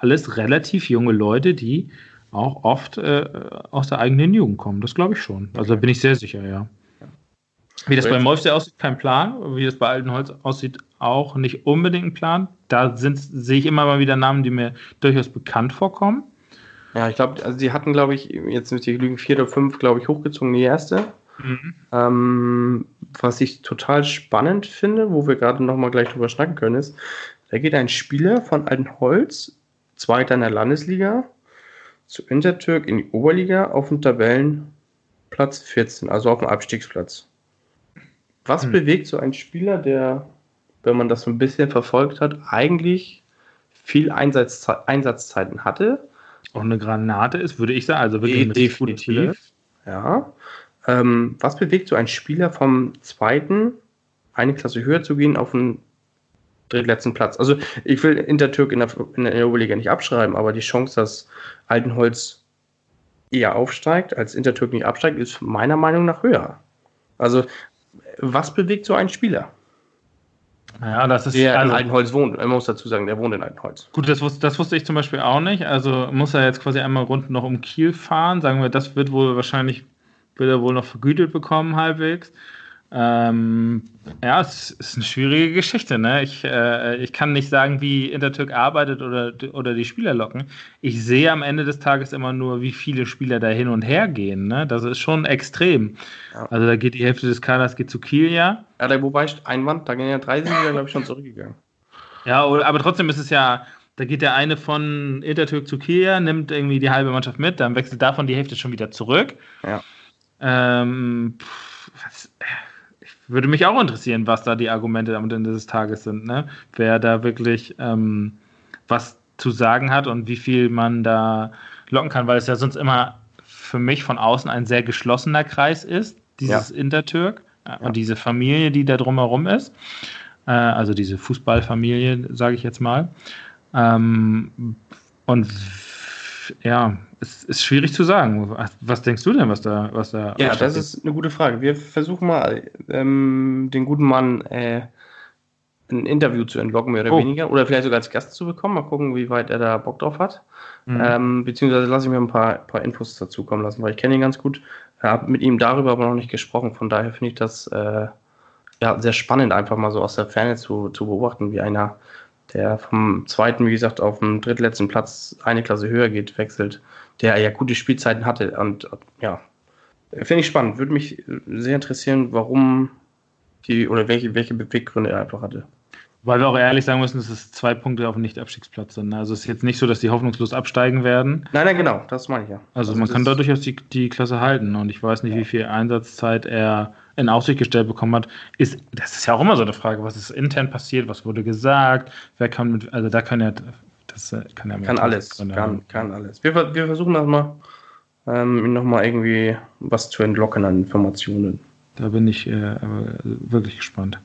[SPEAKER 1] alles relativ junge Leute, die auch oft äh, aus der eigenen Jugend kommen. Das glaube ich schon. Also da bin ich sehr sicher, ja. Wie das bei Molfsee aussieht, kein Plan. Wie das bei Altenholz aussieht, auch nicht unbedingt ein Plan. Da sind, sehe ich immer mal wieder Namen, die mir durchaus bekannt vorkommen.
[SPEAKER 2] Ja, ich glaube, also die hatten, glaube ich, jetzt müsste ich lügen, vier oder fünf, glaube ich, hochgezogen, die erste. Mhm. Ähm, was ich total spannend finde, wo wir gerade nochmal gleich drüber schnacken können, ist, da geht ein Spieler von Altenholz, Zweiter in der Landesliga, zu Intertürk in die Oberliga auf dem Tabellenplatz 14, also auf dem Abstiegsplatz. Was hm. bewegt so ein Spieler, der, wenn man das so ein bisschen verfolgt hat, eigentlich viel Einsatzzei Einsatzzeiten hatte?
[SPEAKER 1] Auch eine Granate ist, würde ich sagen. Also
[SPEAKER 2] wirklich ein definitiv. Ja. Ähm, was bewegt so ein Spieler vom zweiten, eine Klasse höher zu gehen, auf den drittletzten Platz? Also ich will Intertürk in der, in der Oberliga nicht abschreiben, aber die Chance, dass Altenholz eher aufsteigt, als Intertürk nicht absteigt, ist meiner Meinung nach höher. Also was bewegt so ein Spieler?
[SPEAKER 1] Ja, das ist.
[SPEAKER 2] Der also, in Altenholz wohnt. Man muss dazu sagen, der wohnt in Altenholz.
[SPEAKER 1] Gut, das wusste, das wusste ich zum Beispiel auch nicht. Also muss er jetzt quasi einmal rund noch um Kiel fahren. Sagen wir, das wird wohl wahrscheinlich, wird er wohl noch vergütet bekommen, halbwegs. Ähm, ja, es ist eine schwierige Geschichte. Ne? Ich, äh, ich kann nicht sagen, wie Intertürk arbeitet oder, oder die Spieler locken. Ich sehe am Ende des Tages immer nur, wie viele Spieler da hin und her gehen. Ne? Das ist schon extrem. Ja. Also da geht die Hälfte des Kaders geht zu Kiel, ja.
[SPEAKER 2] Ja, da, wobei Einwand, da gehen ja drei sind ja, glaube ich, schon zurückgegangen.
[SPEAKER 1] Ja, aber trotzdem ist es ja, da geht der eine von Intertürk zu Kiel, nimmt irgendwie die halbe Mannschaft mit, dann wechselt davon die Hälfte schon wieder zurück. Ja. Ähm, pff, was, würde mich auch interessieren, was da die Argumente am Ende des Tages sind. Ne? Wer da wirklich ähm, was zu sagen hat und wie viel man da locken kann, weil es ja sonst immer für mich von außen ein sehr geschlossener Kreis ist, dieses ja. Intertürk äh, ja. und diese Familie, die da drumherum ist. Äh, also diese Fußballfamilie, sage ich jetzt mal. Ähm, und ja, es ist schwierig zu sagen. Was denkst du denn, was da, was da?
[SPEAKER 2] Ja, das ist eine gute Frage. Wir versuchen mal, ähm, den guten Mann äh, ein Interview zu entlocken, mehr oder oh. weniger. Oder vielleicht sogar als Gast zu bekommen. Mal gucken, wie weit er da Bock drauf hat. Mhm. Ähm, beziehungsweise lasse ich mir ein paar, paar Infos dazu kommen lassen, weil ich kenne ihn ganz gut. Habe mit ihm darüber aber noch nicht gesprochen. Von daher finde ich das äh, ja, sehr spannend, einfach mal so aus der Ferne zu, zu beobachten, wie einer, der vom zweiten, wie gesagt, auf dem drittletzten Platz eine Klasse höher geht, wechselt der ja gute Spielzeiten hatte. Und ja, finde ich spannend. Würde mich sehr interessieren, warum die oder welche, welche Beweggründe er einfach hatte.
[SPEAKER 1] Weil wir auch ehrlich sagen müssen, dass es zwei Punkte auf dem Nicht-Abstiegsplatz sind. Also es ist jetzt nicht so, dass die hoffnungslos absteigen werden.
[SPEAKER 2] Nein, nein, genau, das meine ich ja.
[SPEAKER 1] Also, also man kann da durchaus die, die Klasse halten und ich weiß nicht, ja. wie viel Einsatzzeit er in Aussicht gestellt bekommen hat. Ist, das ist ja auch immer so eine Frage, was ist intern passiert, was wurde gesagt, wer kann mit, also da können ja
[SPEAKER 2] das äh, kann ja Kann alles. Kann, kann alles. Wir, wir versuchen das mal, ähm, nochmal irgendwie was zu entlocken an Informationen.
[SPEAKER 1] Da bin ich äh, wirklich gespannt.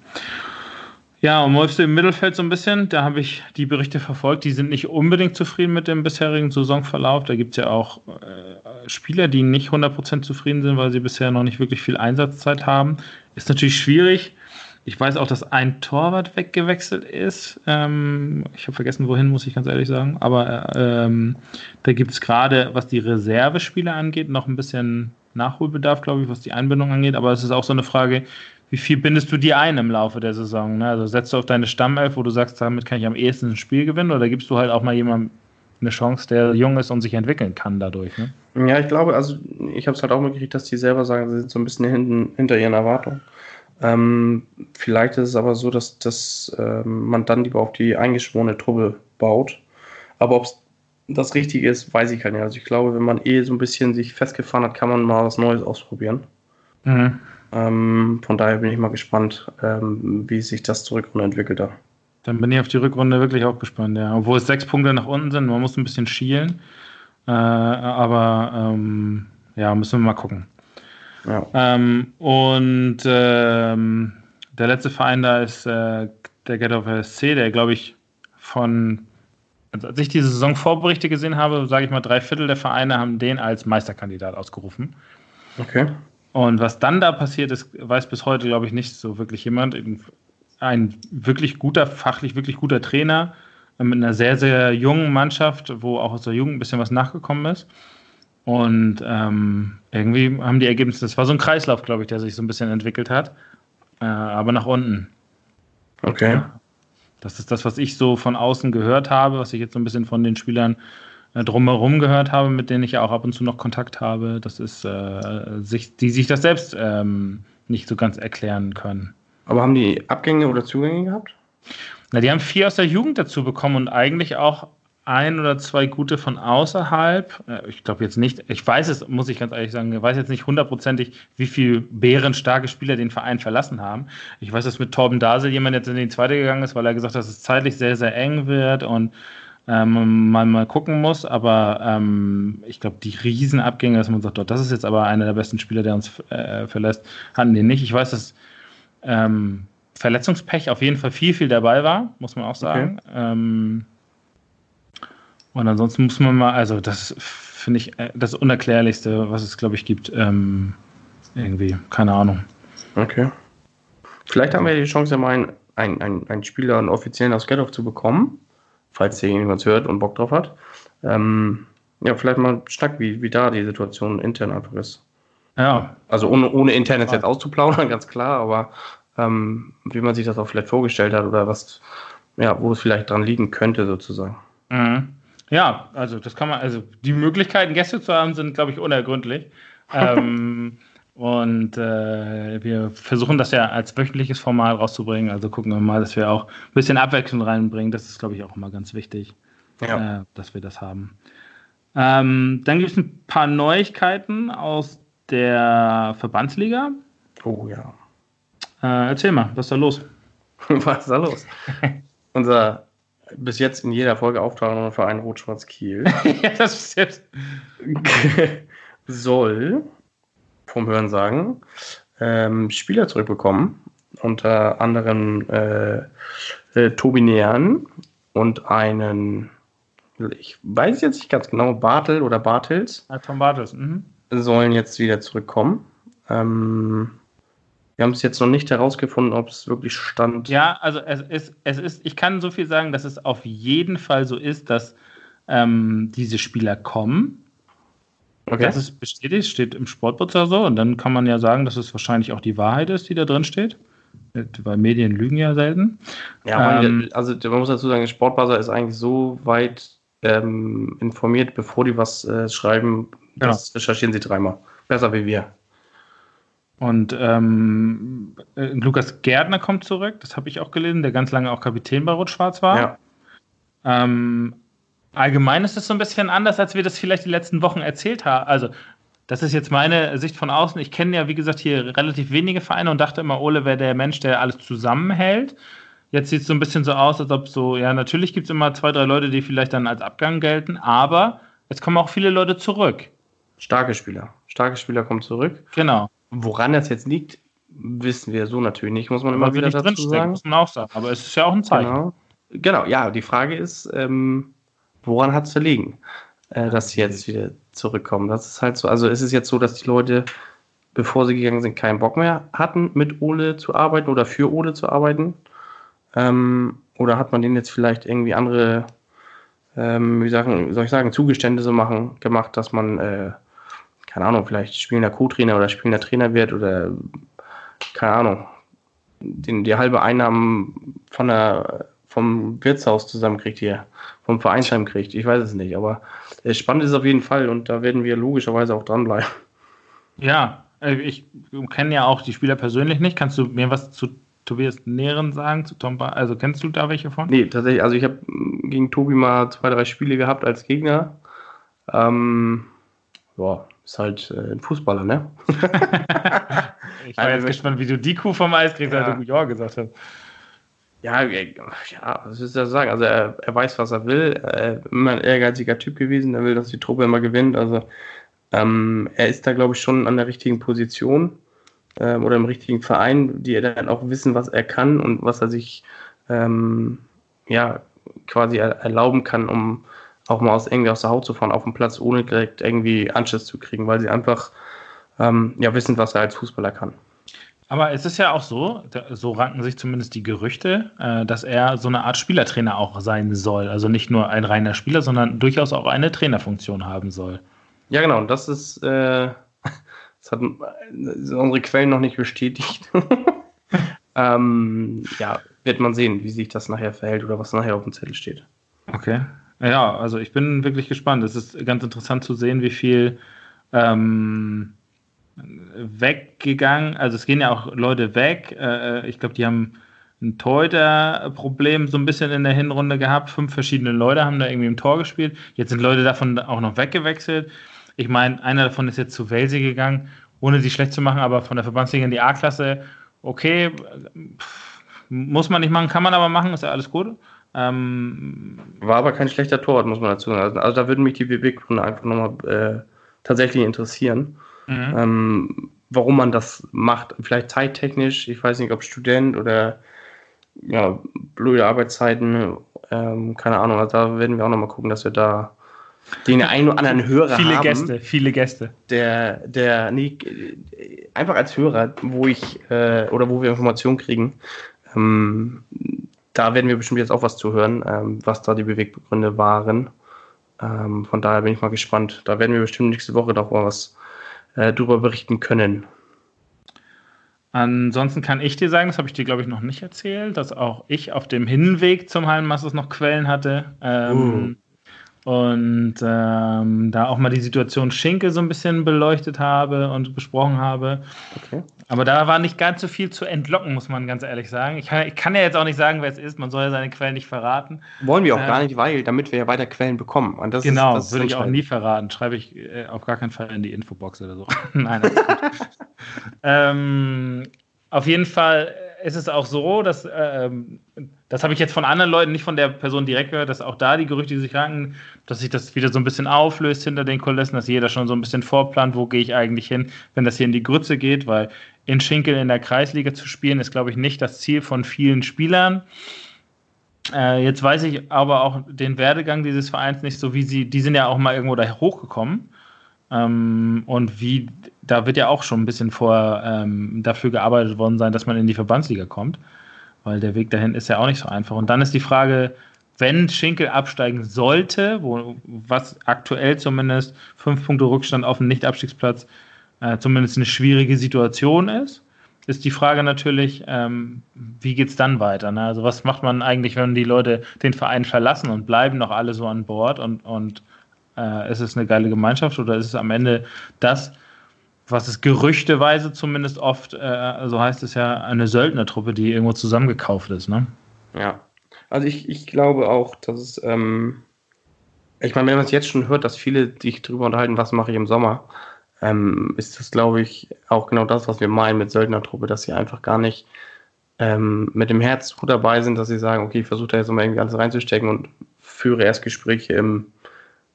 [SPEAKER 1] Ja, und Wolfsburg im Mittelfeld so ein bisschen, da habe ich die Berichte verfolgt, die sind nicht unbedingt zufrieden mit dem bisherigen Saisonverlauf. Da gibt es ja auch äh, Spieler, die nicht 100% zufrieden sind, weil sie bisher noch nicht wirklich viel Einsatzzeit haben. Ist natürlich schwierig. Ich weiß auch, dass ein Torwart weggewechselt ist. Ähm, ich habe vergessen, wohin, muss ich ganz ehrlich sagen. Aber ähm, da gibt es gerade, was die Reservespieler angeht, noch ein bisschen Nachholbedarf, glaube ich, was die Einbindung angeht. Aber es ist auch so eine Frage, wie viel bindest du dir ein im Laufe der Saison? Ne? Also setzt du auf deine Stammelf, wo du sagst, damit kann ich am ehesten ein Spiel gewinnen, oder gibst du halt auch mal jemandem eine Chance, der jung ist und sich entwickeln kann dadurch? Ne?
[SPEAKER 2] Ja, ich glaube, also ich habe es halt auch mitgekriegt, dass die selber sagen, sie sind so ein bisschen hinten, hinter ihren Erwartungen. Ähm, vielleicht ist es aber so, dass, dass äh, man dann lieber auf die eingeschworene Truppe baut. Aber ob es das Richtige ist, weiß ich halt nicht. Also ich glaube, wenn man eh so ein bisschen sich festgefahren hat, kann man mal was Neues ausprobieren. Mhm. Ähm, von daher bin ich mal gespannt, ähm, wie sich das zur Rückrunde entwickelt da.
[SPEAKER 1] Dann bin ich auf die Rückrunde wirklich auch gespannt, ja. Obwohl es sechs Punkte nach unten sind, man muss ein bisschen schielen. Äh, aber ähm, ja, müssen wir mal gucken. Ja. Ähm, und ähm, der letzte Verein da ist äh, der Get of SC, der glaube ich von, also als ich diese Saison Vorberichte gesehen habe, sage ich mal, drei Viertel der Vereine haben den als Meisterkandidat ausgerufen.
[SPEAKER 2] Okay.
[SPEAKER 1] Und was dann da passiert ist, weiß bis heute, glaube ich, nicht so wirklich jemand. Ein wirklich guter, fachlich wirklich guter Trainer äh, mit einer sehr, sehr jungen Mannschaft, wo auch aus der Jugend ein bisschen was nachgekommen ist. Und ähm, irgendwie haben die Ergebnisse, das war so ein Kreislauf, glaube ich, der sich so ein bisschen entwickelt hat, äh, aber nach unten.
[SPEAKER 2] Okay.
[SPEAKER 1] Das ist das, was ich so von außen gehört habe, was ich jetzt so ein bisschen von den Spielern drumherum gehört habe, mit denen ich ja auch ab und zu noch Kontakt habe. Das ist, äh, sich, die sich das selbst ähm, nicht so ganz erklären können.
[SPEAKER 2] Aber haben die Abgänge oder Zugänge gehabt?
[SPEAKER 1] Na, die haben vier aus der Jugend dazu bekommen und eigentlich auch ein oder zwei gute von außerhalb. Äh, ich glaube jetzt nicht, ich weiß es, muss ich ganz ehrlich sagen, ich weiß jetzt nicht hundertprozentig, wie viel bärenstarke Spieler den Verein verlassen haben. Ich weiß, dass mit Torben Dasel jemand jetzt in die zweite gegangen ist, weil er gesagt hat, dass es zeitlich sehr, sehr eng wird und ähm, man mal gucken muss. Aber ähm, ich glaube, die Riesenabgänge, dass man sagt, oh, das ist jetzt aber einer der besten Spieler, der uns äh, verlässt, hatten die nicht. Ich weiß, dass ähm, Verletzungspech auf jeden Fall viel, viel dabei war, muss man auch sagen. Okay. Ähm, und ansonsten muss man mal, also das finde ich äh, das Unerklärlichste, was es, glaube ich, gibt. Ähm, irgendwie, keine Ahnung.
[SPEAKER 2] Okay. Vielleicht haben wir die Chance, mal einen, einen, einen Spieler, einen offiziellen aus Ghetto zu bekommen, falls hier jemand hört und Bock drauf hat. Ähm, ja, vielleicht mal stark, wie, wie da die Situation intern einfach ist.
[SPEAKER 1] Ja.
[SPEAKER 2] Also ohne, ohne Internet jetzt auszuplaudern, *laughs* ganz klar, aber ähm, wie man sich das auch vielleicht vorgestellt hat oder was, ja, wo es vielleicht dran liegen könnte, sozusagen.
[SPEAKER 1] Mhm. Ja, also das kann man, also die Möglichkeiten, Gäste zu haben, sind, glaube ich, unergründlich. *laughs* ähm, und äh, wir versuchen das ja als wöchentliches Format rauszubringen. Also gucken wir mal, dass wir auch ein bisschen Abwechslung reinbringen. Das ist, glaube ich, auch immer ganz wichtig, ja. äh, dass wir das haben. Ähm, dann gibt es ein paar Neuigkeiten aus der Verbandsliga.
[SPEAKER 2] Oh ja.
[SPEAKER 1] Äh, erzähl mal, was ist da los? *laughs*
[SPEAKER 2] was ist da los? *laughs* Unser bis jetzt in jeder Folge auftauchender Verein Rot-Schwarz-Kiel. *laughs* ja, das ist jetzt. soll vom Hörensagen ähm, Spieler zurückbekommen. Unter anderem äh, äh, Tobi Nean und einen, ich weiß jetzt nicht ganz genau, Bartel oder Bartels.
[SPEAKER 1] Ja, Tom Bartels, mhm.
[SPEAKER 2] Sollen jetzt wieder zurückkommen. Ähm, wir haben es jetzt noch nicht herausgefunden, ob es wirklich stand.
[SPEAKER 1] Ja, also es ist, es ist, ich kann so viel sagen, dass es auf jeden Fall so ist, dass ähm, diese Spieler kommen. Okay. Das ist bestätigt, steht im Sportbuzzer so. Und dann kann man ja sagen, dass es wahrscheinlich auch die Wahrheit ist, die da drin steht. Weil Medien lügen ja selten.
[SPEAKER 2] Ja, ähm, also man muss dazu sagen, Sportbuzzer ist eigentlich so weit ähm, informiert, bevor die was äh, schreiben, genau. das recherchieren sie dreimal. Besser wie wir.
[SPEAKER 1] Und ähm, äh, Lukas Gärtner kommt zurück, das habe ich auch gelesen, der ganz lange auch Kapitän bei Rot-Schwarz war. Ja. Ähm, allgemein ist es so ein bisschen anders, als wir das vielleicht die letzten Wochen erzählt haben. Also, das ist jetzt meine Sicht von außen. Ich kenne ja, wie gesagt, hier relativ wenige Vereine und dachte immer, Ole wäre der Mensch, der alles zusammenhält. Jetzt sieht es so ein bisschen so aus, als ob so, ja, natürlich gibt es immer zwei, drei Leute, die vielleicht dann als Abgang gelten, aber es kommen auch viele Leute zurück.
[SPEAKER 2] Starke Spieler. Starke Spieler kommen zurück.
[SPEAKER 1] Genau.
[SPEAKER 2] Woran das jetzt liegt, wissen wir so natürlich nicht, muss man immer wieder dazu sagen.
[SPEAKER 1] Muss man auch sagen. Aber es ist ja auch ein Zeichen.
[SPEAKER 2] Genau, genau ja, die Frage ist, ähm, woran hat es verlegen, äh, dass sie jetzt wieder zurückkommen? Das ist halt so, also ist es jetzt so, dass die Leute, bevor sie gegangen sind, keinen Bock mehr hatten, mit Ole zu arbeiten oder für Ole zu arbeiten? Ähm, oder hat man denen jetzt vielleicht irgendwie andere, ähm, wie, sagen, soll ich sagen, Zugeständnisse machen, gemacht, dass man äh, keine Ahnung, vielleicht spielender Co-Trainer oder spielender Trainer wird oder keine Ahnung, den, die halbe Einnahmen von der, vom Wirtshaus zusammenkriegt hier, vom Vereinsheim kriegt. Ich weiß es nicht, aber spannend ist auf jeden Fall und da werden wir logischerweise auch dranbleiben.
[SPEAKER 1] Ja, äh, ich kenne ja auch die Spieler persönlich nicht. Kannst du mir was zu Tobias Nähren sagen, zu Tom Also kennst du da welche von?
[SPEAKER 2] Nee, tatsächlich. Also ich habe gegen Tobi mal zwei, drei Spiele gehabt als Gegner. Ähm, ja, ist halt äh, ein Fußballer, ne? *laughs*
[SPEAKER 1] ich war *laughs* jetzt gespannt, wie du die Kuh vom Eis kriegst, ja. als du ja gesagt hast.
[SPEAKER 2] Ja, äh, ja, was ist das sagen? Also er, er weiß, was er will. Er ist immer ein ehrgeiziger Typ gewesen. Er will, dass die Truppe immer gewinnt. Also ähm, er ist da, glaube ich, schon an der richtigen Position ähm, oder im richtigen Verein, die dann auch wissen, was er kann und was er sich ähm, ja quasi erlauben kann, um auch mal aus irgendwie aus der Haut zu fahren auf dem Platz, ohne direkt irgendwie Anschluss zu kriegen, weil sie einfach ähm, ja, wissen, was er als Fußballer kann.
[SPEAKER 1] Aber es ist ja auch so, so ranken sich zumindest die Gerüchte, äh, dass er so eine Art Spielertrainer auch sein soll. Also nicht nur ein reiner Spieler, sondern durchaus auch eine Trainerfunktion haben soll.
[SPEAKER 2] Ja, genau. Und das ist, äh, *laughs* das hat unsere Quellen noch nicht bestätigt. *laughs* ähm, ja, wird man sehen, wie sich das nachher verhält oder was nachher auf dem Zettel steht.
[SPEAKER 1] Okay. Ja, also ich bin wirklich gespannt. Es ist ganz interessant zu sehen, wie viel ähm, weggegangen. Also es gehen ja auch Leute weg. Äh, ich glaube, die haben ein Torhüter-Problem so ein bisschen in der Hinrunde gehabt. Fünf verschiedene Leute haben da irgendwie im Tor gespielt. Jetzt sind Leute davon auch noch weggewechselt. Ich meine, einer davon ist jetzt zu Welse gegangen, ohne sie schlecht zu machen, aber von der Verbandsliga in die A-Klasse, okay, muss man nicht machen, kann man aber machen, ist ja alles gut. Ähm,
[SPEAKER 2] War aber kein schlechter Torwart, muss man dazu sagen. Also da würden mich die Beweggründe einfach nochmal äh, tatsächlich interessieren. Mhm. Ähm, warum man das macht. Vielleicht zeittechnisch, ich weiß nicht, ob Student oder ja, blöde Arbeitszeiten, ähm, keine Ahnung. Also da werden wir auch nochmal gucken, dass wir da den einen oder anderen Hörer
[SPEAKER 1] viele haben. Viele Gäste, viele Gäste.
[SPEAKER 2] Der, der, nee, einfach als Hörer, wo ich, äh, oder wo wir Informationen kriegen, ähm, da werden wir bestimmt jetzt auch was zu hören, ähm, was da die Beweggründe waren. Ähm, von daher bin ich mal gespannt. Da werden wir bestimmt nächste Woche noch mal was äh, drüber berichten können.
[SPEAKER 1] Ansonsten kann ich dir sagen, das habe ich dir, glaube ich, noch nicht erzählt, dass auch ich auf dem Hinweg zum Hallenmasters noch Quellen hatte. Ähm, uh. Und ähm, da auch mal die Situation Schinkel so ein bisschen beleuchtet habe und besprochen habe. Okay. Aber da war nicht ganz so viel zu entlocken, muss man ganz ehrlich sagen. Ich kann, ich kann ja jetzt auch nicht sagen, wer es ist. Man soll ja seine Quellen nicht verraten.
[SPEAKER 2] Wollen wir auch äh, gar nicht, weil, damit wir ja weiter Quellen bekommen.
[SPEAKER 1] Und das genau, ist, das würde ich auch nie verraten. Schreibe ich äh, auf gar keinen Fall in die Infobox oder so. *laughs* Nein, *laughs* ähm, auf jeden Fall ist es auch so, dass, äh, das habe ich jetzt von anderen Leuten, nicht von der Person direkt gehört, dass auch da die Gerüchte, sich ranken, dass sich das wieder so ein bisschen auflöst hinter den Kulissen, dass jeder schon so ein bisschen vorplant, wo gehe ich eigentlich hin, wenn das hier in die Grütze geht, weil in Schinkel in der Kreisliga zu spielen, ist, glaube ich, nicht das Ziel von vielen Spielern. Äh, jetzt weiß ich aber auch den Werdegang dieses Vereins nicht so, wie sie, die sind ja auch mal irgendwo da hochgekommen. Ähm, und wie, da wird ja auch schon ein bisschen vor ähm, dafür gearbeitet worden sein, dass man in die Verbandsliga kommt, weil der Weg dahin ist ja auch nicht so einfach. Und dann ist die Frage, wenn Schinkel absteigen sollte, wo, was aktuell zumindest fünf Punkte Rückstand auf dem Nicht-Abstiegsplatz äh, zumindest eine schwierige Situation ist, ist die Frage natürlich, ähm, wie geht es dann weiter? Ne? Also was macht man eigentlich, wenn die Leute den Verein verlassen und bleiben noch alle so an Bord und, und äh, ist es eine geile Gemeinschaft oder ist es am Ende das, was es gerüchteweise zumindest oft, äh, so heißt es ja, eine Söldnertruppe, die irgendwo zusammengekauft ist, ne?
[SPEAKER 2] Ja. Also ich, ich glaube auch, dass es, ähm, ich meine, wenn man es jetzt schon hört, dass viele sich darüber unterhalten, was mache ich im Sommer, ähm, ist das, glaube ich, auch genau das, was wir meinen mit Söldnertruppe, dass sie einfach gar nicht ähm, mit dem Herz gut dabei sind, dass sie sagen, okay, ich versuche da jetzt mal irgendwie alles reinzustecken und führe erst Gespräche im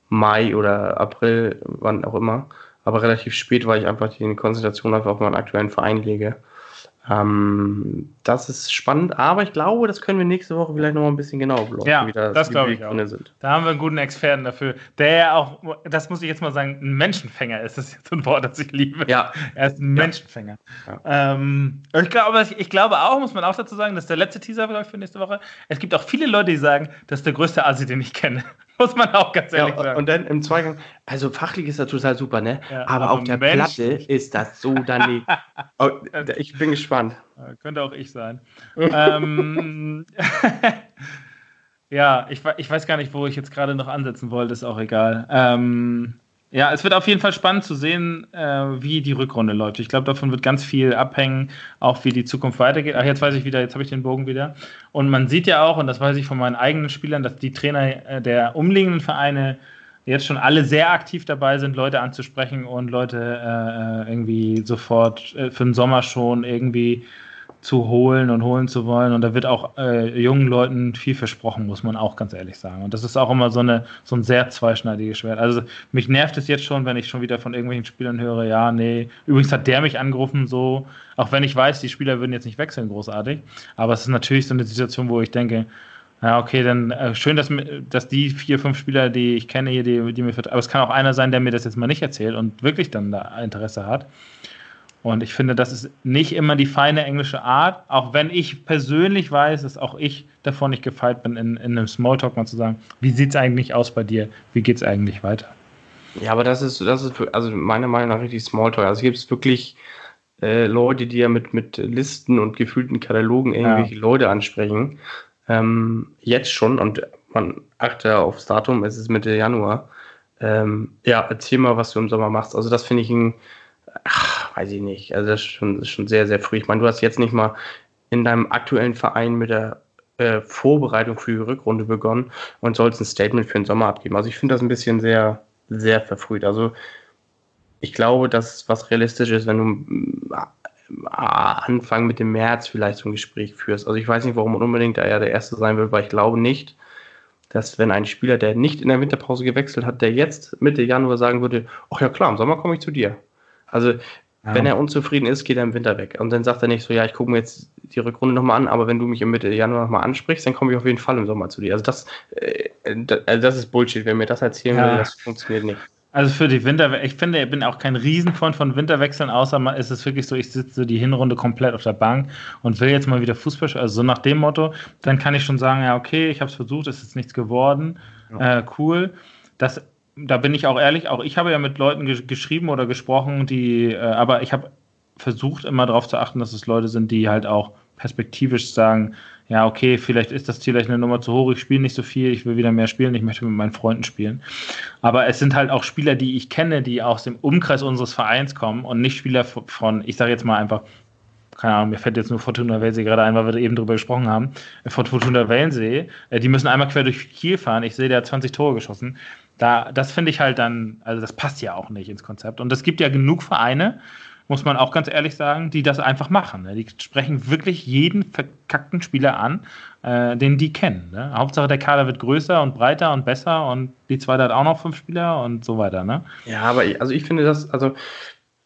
[SPEAKER 2] Mai oder April, wann auch immer. Aber relativ spät, weil ich einfach die Konzentration einfach auf meinen aktuellen Verein lege. Ähm, das ist spannend, aber ich glaube, das können wir nächste Woche vielleicht noch mal ein bisschen genauer
[SPEAKER 1] beleuchten, ja, wie das, das glaube ich auch. sind. Da haben wir einen guten Experten dafür, der ja auch, das muss ich jetzt mal sagen, ein Menschenfänger ist. Das ist jetzt ein Wort, das ich liebe.
[SPEAKER 2] Ja.
[SPEAKER 1] Er ist ein Menschenfänger. Ja. Ähm, ich, glaube, ich glaube auch, muss man auch dazu sagen, das ist der letzte Teaser für nächste Woche. Es gibt auch viele Leute, die sagen, das ist der größte Asi, den ich kenne. *laughs* Muss man auch ganz ehrlich ja, sagen.
[SPEAKER 2] Und dann im Zweigang, also fachlich ist das total super, ne? Ja, aber, auf der Mensch. Platte ist das so daneben. *laughs* oh, ich bin gespannt.
[SPEAKER 1] Könnte auch ich sein. ähm, *laughs* ja, ich, ich weiß gar nicht, wo ich jetzt gerade noch ansetzen wollte, ist auch egal. Ähm, ja, es wird auf jeden Fall spannend zu sehen, äh, wie die Rückrunde läuft. Ich glaube, davon wird ganz viel abhängen, auch wie die Zukunft weitergeht. Ach, jetzt weiß ich wieder, jetzt habe ich den Bogen wieder. Und man sieht ja auch, und das weiß ich von meinen eigenen Spielern, dass die Trainer äh, der umliegenden Vereine jetzt schon alle sehr aktiv dabei sind, Leute anzusprechen und Leute äh, äh irgendwie sofort äh, für den Sommer schon irgendwie zu holen und holen zu wollen. Und da wird auch äh, jungen Leuten viel versprochen, muss man auch ganz ehrlich sagen. Und das ist auch immer so, eine, so ein sehr zweischneidiges Schwert. Also mich nervt es jetzt schon, wenn ich schon wieder von irgendwelchen Spielern höre, ja, nee, übrigens hat der mich angerufen, so, auch wenn ich weiß, die Spieler würden jetzt nicht wechseln, großartig. Aber es ist natürlich so eine Situation, wo ich denke, Ja, okay, dann äh, schön, dass, dass die vier, fünf Spieler, die ich kenne hier, die, die mir aber es kann auch einer sein, der mir das jetzt mal nicht erzählt und wirklich dann da Interesse hat. Und ich finde, das ist nicht immer die feine englische Art, auch wenn ich persönlich weiß, dass auch ich davon nicht gefeit bin, in, in einem Smalltalk mal zu sagen, wie sieht es eigentlich aus bei dir? Wie geht es eigentlich weiter?
[SPEAKER 2] Ja, aber das ist, das ist also meiner Meinung nach richtig Smalltalk. Also gibt es wirklich äh, Leute, die ja mit, mit Listen und gefühlten Katalogen irgendwelche ja. Leute ansprechen. Ähm, jetzt schon und man achtet aufs Datum, es ist Mitte Januar. Ähm, ja, erzähl mal, was du im Sommer machst. Also das finde ich ein, ach, weiß ich nicht. Also das ist schon, das ist schon sehr, sehr früh. Ich meine, du hast jetzt nicht mal in deinem aktuellen Verein mit der äh, Vorbereitung für die Rückrunde begonnen und sollst ein Statement für den Sommer abgeben. Also ich finde das ein bisschen sehr, sehr verfrüht. Also ich glaube, dass was realistisch ist, wenn du äh, Anfang mit dem März vielleicht so ein Gespräch führst. Also ich weiß nicht, warum unbedingt da ja der Erste sein will, weil ich glaube nicht, dass wenn ein Spieler, der nicht in der Winterpause gewechselt hat, der jetzt Mitte Januar sagen würde, ach ja klar, im Sommer komme ich zu dir. Also ja. wenn er unzufrieden ist, geht er im Winter weg. Und dann sagt er nicht so, ja, ich gucke mir jetzt die Rückrunde nochmal an, aber wenn du mich im Mitte Januar nochmal ansprichst, dann komme ich auf jeden Fall im Sommer zu dir. Also das, äh, also das ist Bullshit. Wenn mir das erzählen ja. will, das funktioniert nicht.
[SPEAKER 1] Also für die Winter, ich finde, ich bin auch kein Riesenfreund von Winterwechseln, außer mal ist es wirklich so, ich sitze die Hinrunde komplett auf der Bank und will jetzt mal wieder Fußball spielen. Also so nach dem Motto, dann kann ich schon sagen, ja, okay, ich habe es versucht, es ist nichts geworden. Ja. Äh, cool. Das, da bin ich auch ehrlich, auch ich habe ja mit Leuten ge geschrieben oder gesprochen, die, äh, aber ich habe versucht immer darauf zu achten, dass es Leute sind, die halt auch perspektivisch sagen, ja, okay, vielleicht ist das Ziel vielleicht eine Nummer zu hoch, ich spiele nicht so viel, ich will wieder mehr spielen, ich möchte mit meinen Freunden spielen. Aber es sind halt auch Spieler, die ich kenne, die aus dem Umkreis unseres Vereins kommen und nicht Spieler von, ich sage jetzt mal einfach, keine Ahnung, mir fällt jetzt nur Fortuna Wellensee gerade ein, weil wir eben drüber gesprochen haben, von Fortuna Wellensee, äh, die müssen einmal quer durch Kiel fahren, ich sehe, der hat 20 Tore geschossen. Da, das finde ich halt dann, also das passt ja auch nicht ins Konzept. Und es gibt ja genug Vereine, muss man auch ganz ehrlich sagen, die das einfach machen. Ne? Die sprechen wirklich jeden verkackten Spieler an, äh, den die kennen. Ne? Hauptsache der Kader wird größer und breiter und besser und die zweite hat auch noch fünf Spieler und so weiter. Ne?
[SPEAKER 2] Ja, aber ich, also ich finde das, also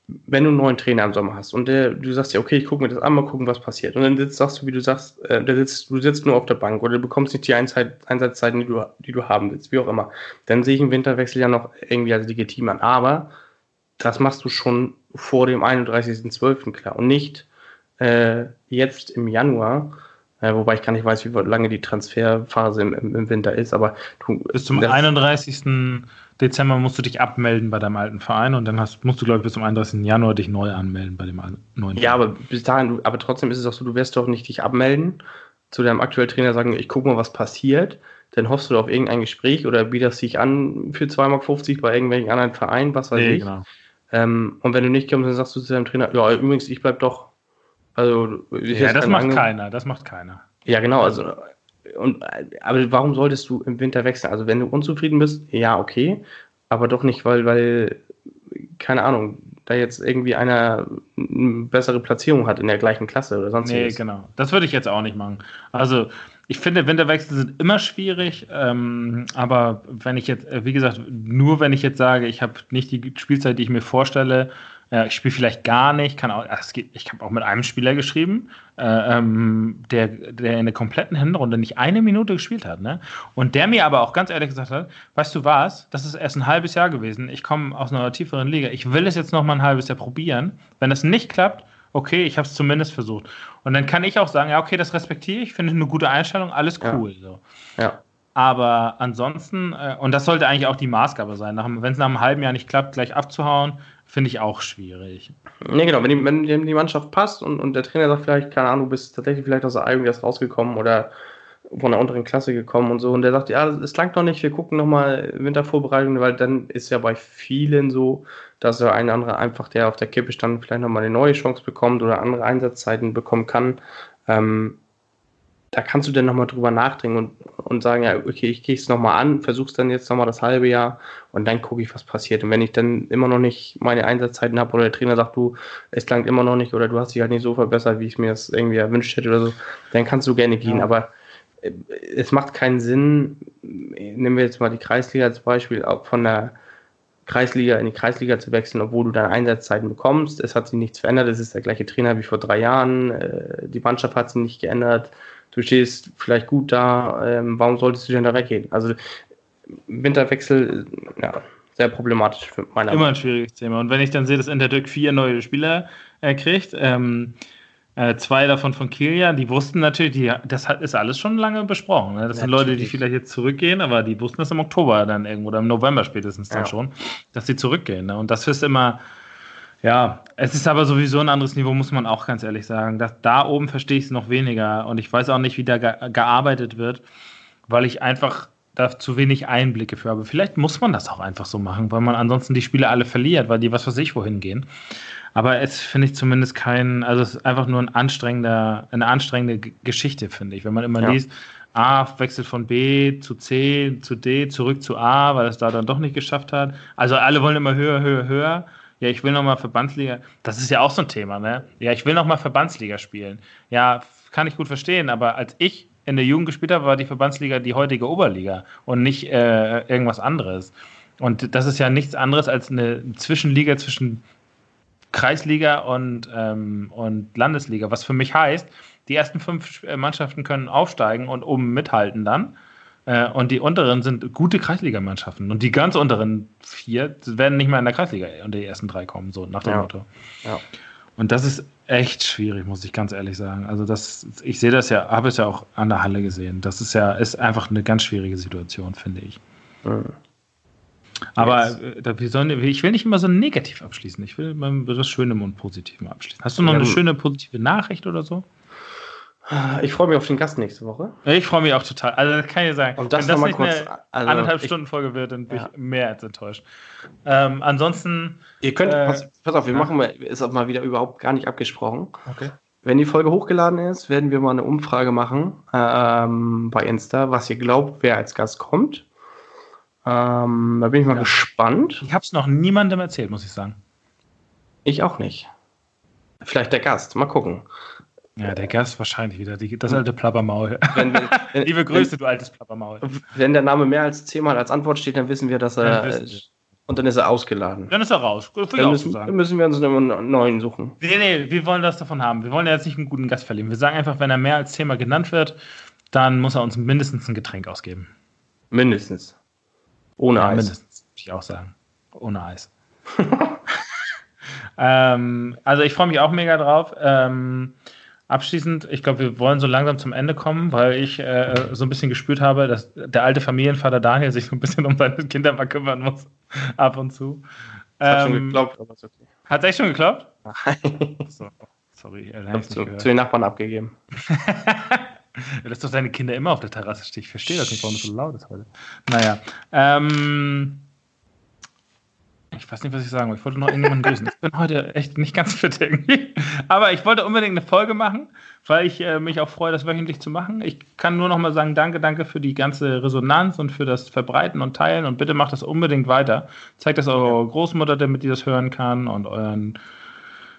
[SPEAKER 2] wenn du einen neuen Trainer im Sommer hast und der, du sagst ja, okay, ich gucke mir das an, mal gucken, was passiert. Und dann sitzt, sagst du, wie du sagst, äh, der sitzt, du sitzt nur auf der Bank oder du bekommst nicht die Einsatz, Einsatzzeiten, die du, die du haben willst, wie auch immer. Dann sehe ich einen Winterwechsel ja noch irgendwie als legitim an. Aber das machst du schon vor dem 31.12. klar und nicht äh, jetzt im Januar, äh, wobei ich gar nicht weiß, wie lange die Transferphase im, im, im Winter ist, aber
[SPEAKER 1] du, bis zum 31. Dezember musst du dich abmelden bei deinem alten Verein und dann hast, musst du, glaube ich, bis zum 31. Januar dich neu anmelden bei dem neuen
[SPEAKER 2] Ja, aber bis dahin, aber trotzdem ist es auch so, du wirst doch nicht dich abmelden, zu deinem aktuellen Trainer sagen, ich gucke mal, was passiert, dann hoffst du auf irgendein Gespräch oder bietest dich an für 2,50 Mark bei irgendwelchen anderen Vereinen, was weiß nee, ich. Genau. Ähm, und wenn du nicht kommst, dann sagst du zu deinem Trainer, ja, übrigens, ich bleib doch.
[SPEAKER 1] Also, ja, das macht keiner, das macht keiner.
[SPEAKER 2] Ja, genau, also, und, aber warum solltest du im Winter wechseln? Also, wenn du unzufrieden bist, ja, okay, aber doch nicht, weil, weil, keine Ahnung, da jetzt irgendwie einer eine bessere Platzierung hat in der gleichen Klasse oder sonst
[SPEAKER 1] Nee, genau. Das würde ich jetzt auch nicht machen. Also, ich finde, Winterwechsel sind immer schwierig, ähm, aber wenn ich jetzt, äh, wie gesagt, nur wenn ich jetzt sage, ich habe nicht die Spielzeit, die ich mir vorstelle, äh, ich spiele vielleicht gar nicht, kann auch, ach, geht, ich habe auch mit einem Spieler geschrieben, äh, ähm, der, der in der kompletten Hinrunde nicht eine Minute gespielt hat, ne? Und der mir aber auch ganz ehrlich gesagt hat, weißt du was, das ist erst ein halbes Jahr gewesen, ich komme aus einer tieferen Liga, ich will es jetzt noch mal ein halbes Jahr probieren, wenn es nicht klappt, okay, ich habe es zumindest versucht. Und dann kann ich auch sagen, ja, okay, das respektiere ich, finde eine gute Einstellung, alles cool. Ja. So. ja. Aber ansonsten, äh, und das sollte eigentlich auch die Maßgabe sein, wenn es nach einem halben Jahr nicht klappt, gleich abzuhauen, finde ich auch schwierig.
[SPEAKER 2] Nee, genau, wenn die, wenn die Mannschaft passt und, und der Trainer sagt vielleicht, keine Ahnung, du bist tatsächlich vielleicht aus der Eigung erst rausgekommen oder von der unteren Klasse gekommen und so. Und der sagt, ja, es langt noch nicht, wir gucken nochmal Wintervorbereitung, weil dann ist ja bei vielen so, dass der eine andere einfach, der auf der Kippe stand, vielleicht nochmal eine neue Chance bekommt oder andere Einsatzzeiten bekommen kann. Ähm, da kannst du dann nochmal drüber nachdenken und, und sagen, ja, okay, ich gehe es nochmal an, versuch's dann jetzt nochmal das halbe Jahr und dann gucke ich, was passiert. Und wenn ich dann immer noch nicht meine Einsatzzeiten habe oder der Trainer sagt, du, es langt immer noch nicht oder du hast dich halt nicht so verbessert, wie ich mir das irgendwie erwünscht hätte oder so, dann kannst du gerne gehen. Ja. Aber es macht keinen Sinn, nehmen wir jetzt mal die Kreisliga als Beispiel, auch von der Kreisliga in die Kreisliga zu wechseln, obwohl du deine Einsatzzeiten bekommst. Es hat sich nichts verändert, es ist der gleiche Trainer wie vor drei Jahren, äh, die Mannschaft hat sich nicht geändert, du stehst vielleicht gut da, ähm, warum solltest du denn da weggehen? Also Winterwechsel, ja, sehr problematisch für
[SPEAKER 1] meiner Immer ein schwieriges Thema. Und wenn ich dann sehe, dass Interdück vier neue Spieler äh, kriegt, ähm, äh, zwei davon von Kilian, die wussten natürlich, die, das hat, ist alles schon lange besprochen. Ne? Das sind Leute, die vielleicht jetzt zurückgehen, aber die wussten das im Oktober dann irgendwo oder im November spätestens dann ja. schon, dass sie zurückgehen. Ne? Und das ist immer, ja, es ist aber sowieso ein anderes Niveau, muss man auch ganz ehrlich sagen. Das, da oben verstehe ich es noch weniger und ich weiß auch nicht, wie da ge gearbeitet wird, weil ich einfach da zu wenig Einblicke für habe. Vielleicht muss man das auch einfach so machen, weil man ansonsten die Spiele alle verliert, weil die was weiß ich wohin gehen. Aber es finde ich zumindest kein, also es ist einfach nur ein anstrengender, eine anstrengende Geschichte, finde ich. Wenn man immer ja. liest, A wechselt von B zu C zu D zurück zu A, weil es da dann doch nicht geschafft hat. Also alle wollen immer höher, höher, höher. Ja, ich will nochmal Verbandsliga. Das ist ja auch so ein Thema, ne? Ja, ich will nochmal Verbandsliga spielen. Ja, kann ich gut verstehen, aber als ich in der Jugend gespielt habe, war die Verbandsliga die heutige Oberliga und nicht äh, irgendwas anderes. Und das ist ja nichts anderes als eine Zwischenliga zwischen Kreisliga und, ähm, und Landesliga, was für mich heißt, die ersten fünf äh, Mannschaften können aufsteigen und oben mithalten dann. Äh, und die unteren sind gute Kreisligamannschaften. Und die ganz unteren vier werden nicht mehr in der Kreisliga unter die ersten drei kommen, so nach dem ja. Motto. Ja. Und das ist echt schwierig, muss ich ganz ehrlich sagen. Also das, ich sehe das ja, habe es ja auch an der Halle gesehen. Das ist ja, ist einfach eine ganz schwierige Situation, finde ich. Mhm. Aber yes. Äh, wir sollen, ich will nicht immer so negativ abschließen. Ich will mal das Schöne und Positive abschließen. Hast du noch eine schöne positive Nachricht oder so?
[SPEAKER 2] Ich freue mich auf den Gast nächste Woche.
[SPEAKER 1] Ich freue mich auch total. Also das kann ich sagen.
[SPEAKER 2] Und das Wenn das nicht kurz, eine
[SPEAKER 1] also anderthalb Stunden Folge wird, dann bin ja. ich mehr als enttäuscht. Ähm, ansonsten.
[SPEAKER 2] Ihr könnt, äh, pass, pass, auf, wir ja. machen mal, ist auch mal wieder überhaupt gar nicht abgesprochen. Okay. Wenn die Folge hochgeladen ist, werden wir mal eine Umfrage machen ähm, bei Insta, was ihr glaubt, wer als Gast kommt. Ähm, da bin ich mal ja. gespannt.
[SPEAKER 1] Ich habe es noch niemandem erzählt, muss ich sagen.
[SPEAKER 2] Ich auch nicht. Vielleicht der Gast, mal gucken.
[SPEAKER 1] Ja, der Gast wahrscheinlich wieder, die, das alte Plappermaul. Wenn, wenn, *laughs* wenn, Liebe Grüße, du altes Plappermaul.
[SPEAKER 2] Wenn der Name mehr als zehnmal als Antwort steht, dann wissen wir, dass er. Und dann ist er ausgeladen.
[SPEAKER 1] Dann ist er raus.
[SPEAKER 2] Dann müssen, dann müssen, wir uns einen neuen suchen.
[SPEAKER 1] Nee, nee, wir wollen das davon haben. Wir wollen ja jetzt nicht einen guten Gast verlieren. Wir sagen einfach, wenn er mehr als zehnmal genannt wird, dann muss er uns mindestens ein Getränk ausgeben.
[SPEAKER 2] Mindestens. Ohne ja, Eis. Mindestens,
[SPEAKER 1] würde ich auch sagen. Ohne Eis. *laughs* ähm, also ich freue mich auch mega drauf. Ähm, abschließend, ich glaube, wir wollen so langsam zum Ende kommen, weil ich äh, so ein bisschen gespürt habe, dass der alte Familienvater Daniel sich so ein bisschen um seine Kinder mal kümmern muss. *laughs* Ab und zu.
[SPEAKER 2] Das hat schon ähm, geklappt, aber ist okay.
[SPEAKER 1] Hat es echt schon geklappt?
[SPEAKER 2] Nein. So, sorry, ich zu, zu den Nachbarn abgegeben. *laughs*
[SPEAKER 1] Lass doch deine Kinder immer auf der Terrasse stehen. Ich verstehe das nicht, warum es so laut ist heute. Naja. Ähm, ich weiß nicht, was ich sagen will. Ich wollte noch irgendjemanden grüßen. Ich bin heute echt nicht ganz fit irgendwie. Aber ich wollte unbedingt eine Folge machen, weil ich äh, mich auch freue, das wöchentlich zu machen. Ich kann nur noch mal sagen, danke, danke für die ganze Resonanz und für das Verbreiten und Teilen. Und bitte macht das unbedingt weiter. Zeigt das eurer Großmutter, damit die das hören kann und euren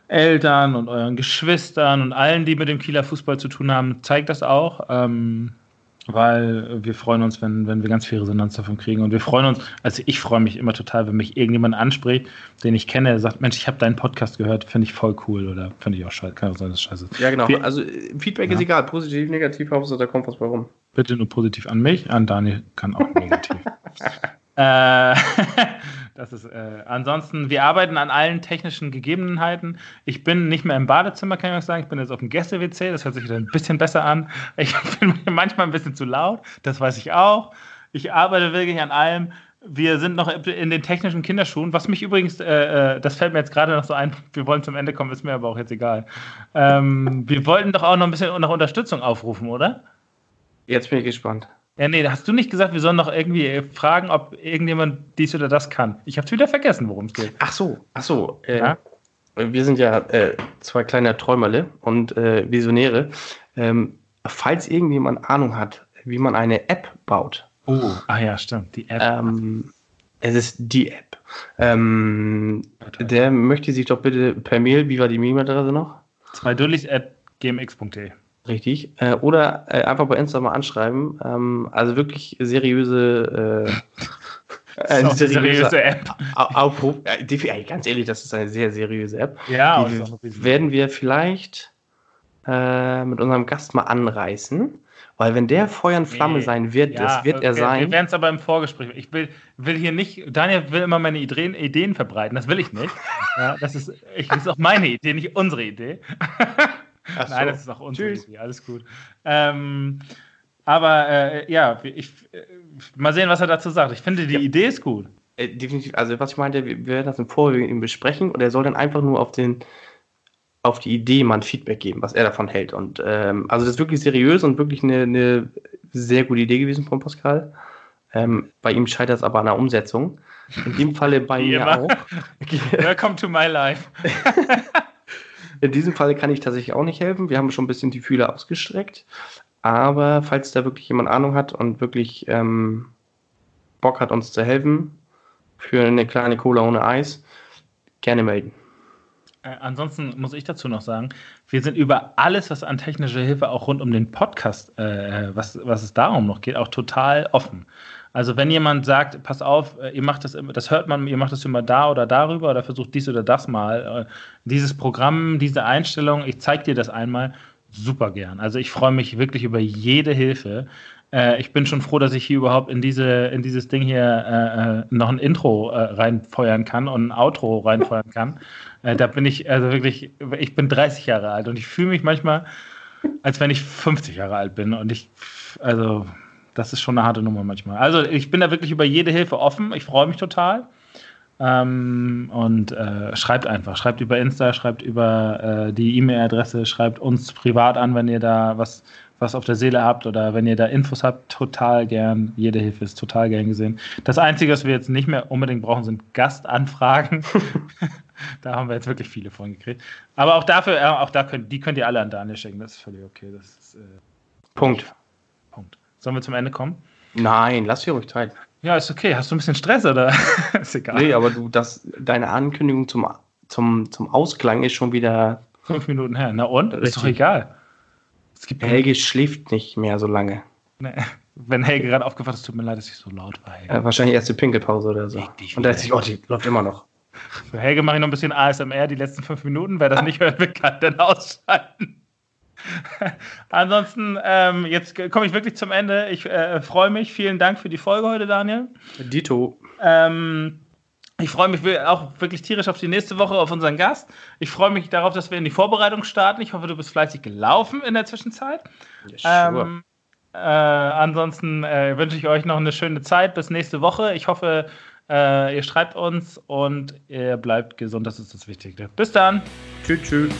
[SPEAKER 1] Eltern und euren Geschwistern und allen, die mit dem Kieler Fußball zu tun haben, zeigt das auch. Ähm, weil wir freuen uns, wenn, wenn wir ganz viel Resonanz davon kriegen. Und wir freuen uns, also ich freue mich immer total, wenn mich irgendjemand anspricht, den ich kenne, der sagt, Mensch, ich habe deinen Podcast gehört, finde ich voll cool oder finde ich auch scheiße. Kann auch sein, scheiße
[SPEAKER 2] ist. Ja, genau. Wir, also Feedback ja. ist egal, positiv, negativ, Hauptsache da kommt was bei rum.
[SPEAKER 1] Bitte nur positiv an mich, an Daniel kann auch *laughs* negativ. äh, *laughs* Das ist, äh, ansonsten, wir arbeiten an allen technischen Gegebenheiten. Ich bin nicht mehr im Badezimmer, kann ich euch sagen. Ich bin jetzt auf dem Gäste-WC. Das hört sich wieder ein bisschen besser an. Ich *laughs* bin manchmal ein bisschen zu laut. Das weiß ich auch. Ich arbeite wirklich an allem. Wir sind noch in den technischen Kinderschuhen, was mich übrigens, äh, äh, das fällt mir jetzt gerade noch so ein, wir wollen zum Ende kommen, ist mir aber auch jetzt egal. Ähm, wir wollten doch auch noch ein bisschen nach Unterstützung aufrufen, oder?
[SPEAKER 2] Jetzt bin ich gespannt.
[SPEAKER 1] Ja, nee, hast du nicht gesagt, wir sollen noch irgendwie fragen, ob irgendjemand dies oder das kann? Ich habe wieder vergessen, worum es geht.
[SPEAKER 2] Ach so, ach so. Äh, ja? Wir sind ja äh, zwei kleine Träumerle und äh, Visionäre. Ähm, falls irgendjemand Ahnung hat, wie man eine App baut.
[SPEAKER 1] Oh, ah ja, stimmt, die App.
[SPEAKER 2] Ähm, es ist die App. Ähm, der möchte sich doch bitte per Mail, wie war die Mail-Adresse noch?
[SPEAKER 1] Zwei at gmx.de.
[SPEAKER 2] Richtig. Äh, oder äh, einfach bei Insta mal anschreiben. Ähm, also wirklich seriöse, äh, *laughs* eine seriöse, seriöse App. Aufruf. Ganz ehrlich, das ist eine sehr seriöse App.
[SPEAKER 1] Ja,
[SPEAKER 2] die werden wir vielleicht äh, mit unserem Gast mal anreißen. Weil wenn der Feuer und Flamme nee. sein wird, ja, das wird okay, er sein.
[SPEAKER 1] Wir werden es aber im Vorgespräch. Ich will, will hier nicht, Daniel will immer meine Ideen, Ideen verbreiten, das will ich nicht. *laughs* ja, das, ist, ich, das ist auch meine Idee, nicht unsere Idee. *laughs* so. Nein, das ist auch. Idee, alles gut. Ähm, aber äh, ja, ich, äh, mal sehen, was er dazu sagt. Ich finde, die ja. Idee ist gut.
[SPEAKER 2] Äh, definitiv, also was ich meinte, wir werden das im Vorhinein besprechen und er soll dann einfach nur auf den auf die Idee mal ein Feedback geben, was er davon hält. Und ähm, also das ist wirklich seriös und wirklich eine, eine sehr gute Idee gewesen von Pascal. Ähm, bei ihm scheitert es aber an der Umsetzung. In dem Falle bei mir auch. *laughs*
[SPEAKER 1] Welcome to my life. *laughs*
[SPEAKER 2] In diesem Falle kann ich tatsächlich auch nicht helfen. Wir haben schon ein bisschen die Fühler ausgestreckt. Aber falls da wirklich jemand Ahnung hat und wirklich ähm, Bock hat, uns zu helfen, für eine kleine Cola ohne Eis, gerne melden.
[SPEAKER 1] Äh, ansonsten muss ich dazu noch sagen, wir sind über alles, was an technischer Hilfe auch rund um den Podcast, äh, was, was es darum noch geht, auch total offen. Also wenn jemand sagt, pass auf, äh, ihr macht das immer, das hört man, ihr macht das immer da oder darüber oder versucht dies oder das mal, äh, dieses Programm, diese Einstellung, ich zeige dir das einmal, super gern. Also ich freue mich wirklich über jede Hilfe. Äh, ich bin schon froh, dass ich hier überhaupt in, diese, in dieses Ding hier äh, noch ein Intro reinfeuern kann und ein Outro reinfeuern kann. Da bin ich, also wirklich, ich bin 30 Jahre alt und ich fühle mich manchmal, als wenn ich 50 Jahre alt bin. Und ich, also, das ist schon eine harte Nummer manchmal. Also, ich bin da wirklich über jede Hilfe offen. Ich freue mich total. Ähm, und äh, schreibt einfach, schreibt über Insta, schreibt über äh, die E-Mail-Adresse, schreibt uns privat an, wenn ihr da was was auf der Seele habt oder wenn ihr da Infos habt, total gern. Jede Hilfe ist total gern gesehen. Das Einzige, was wir jetzt nicht mehr unbedingt brauchen, sind Gastanfragen. *laughs* da haben wir jetzt wirklich viele von gekriegt. Aber auch dafür, äh, auch da könnt, die könnt ihr alle an Daniel schicken. Das ist völlig okay. Das ist, äh, Punkt. Sollen wir zum Ende kommen?
[SPEAKER 2] Nein, lass dir ruhig Zeit.
[SPEAKER 1] Ja, ist okay. Hast du ein bisschen Stress oder? *laughs* ist
[SPEAKER 2] egal. Nee, aber du, das, deine Ankündigung zum, zum, zum Ausklang ist schon wieder.
[SPEAKER 1] Fünf Minuten her. Na und? Richtig. Ist doch egal.
[SPEAKER 2] Helge schläft nicht mehr so lange.
[SPEAKER 1] Nee. Wenn Helge gerade aufgewacht ist, tut mir leid, dass ich so laut war.
[SPEAKER 2] Ja, wahrscheinlich erst die Pinkelpause oder so. Und da ist sich, oh, die läuft immer noch.
[SPEAKER 1] Für Helge mache ich noch ein bisschen ASMR die letzten fünf Minuten. Wer das nicht hört, kann dann ausschalten. *laughs* Ansonsten, ähm, jetzt komme ich wirklich zum Ende. Ich äh, freue mich. Vielen Dank für die Folge heute, Daniel.
[SPEAKER 2] Dito.
[SPEAKER 1] Ähm, ich freue mich auch wirklich tierisch auf die nächste Woche, auf unseren Gast. Ich freue mich darauf, dass wir in die Vorbereitung starten. Ich hoffe, du bist fleißig gelaufen in der Zwischenzeit. Ja, sure. ähm, äh, ansonsten äh, wünsche ich euch noch eine schöne Zeit. Bis nächste Woche. Ich hoffe, äh, ihr schreibt uns und ihr bleibt gesund. Das ist das Wichtigste. Bis dann.
[SPEAKER 2] Tschüss, tschüss.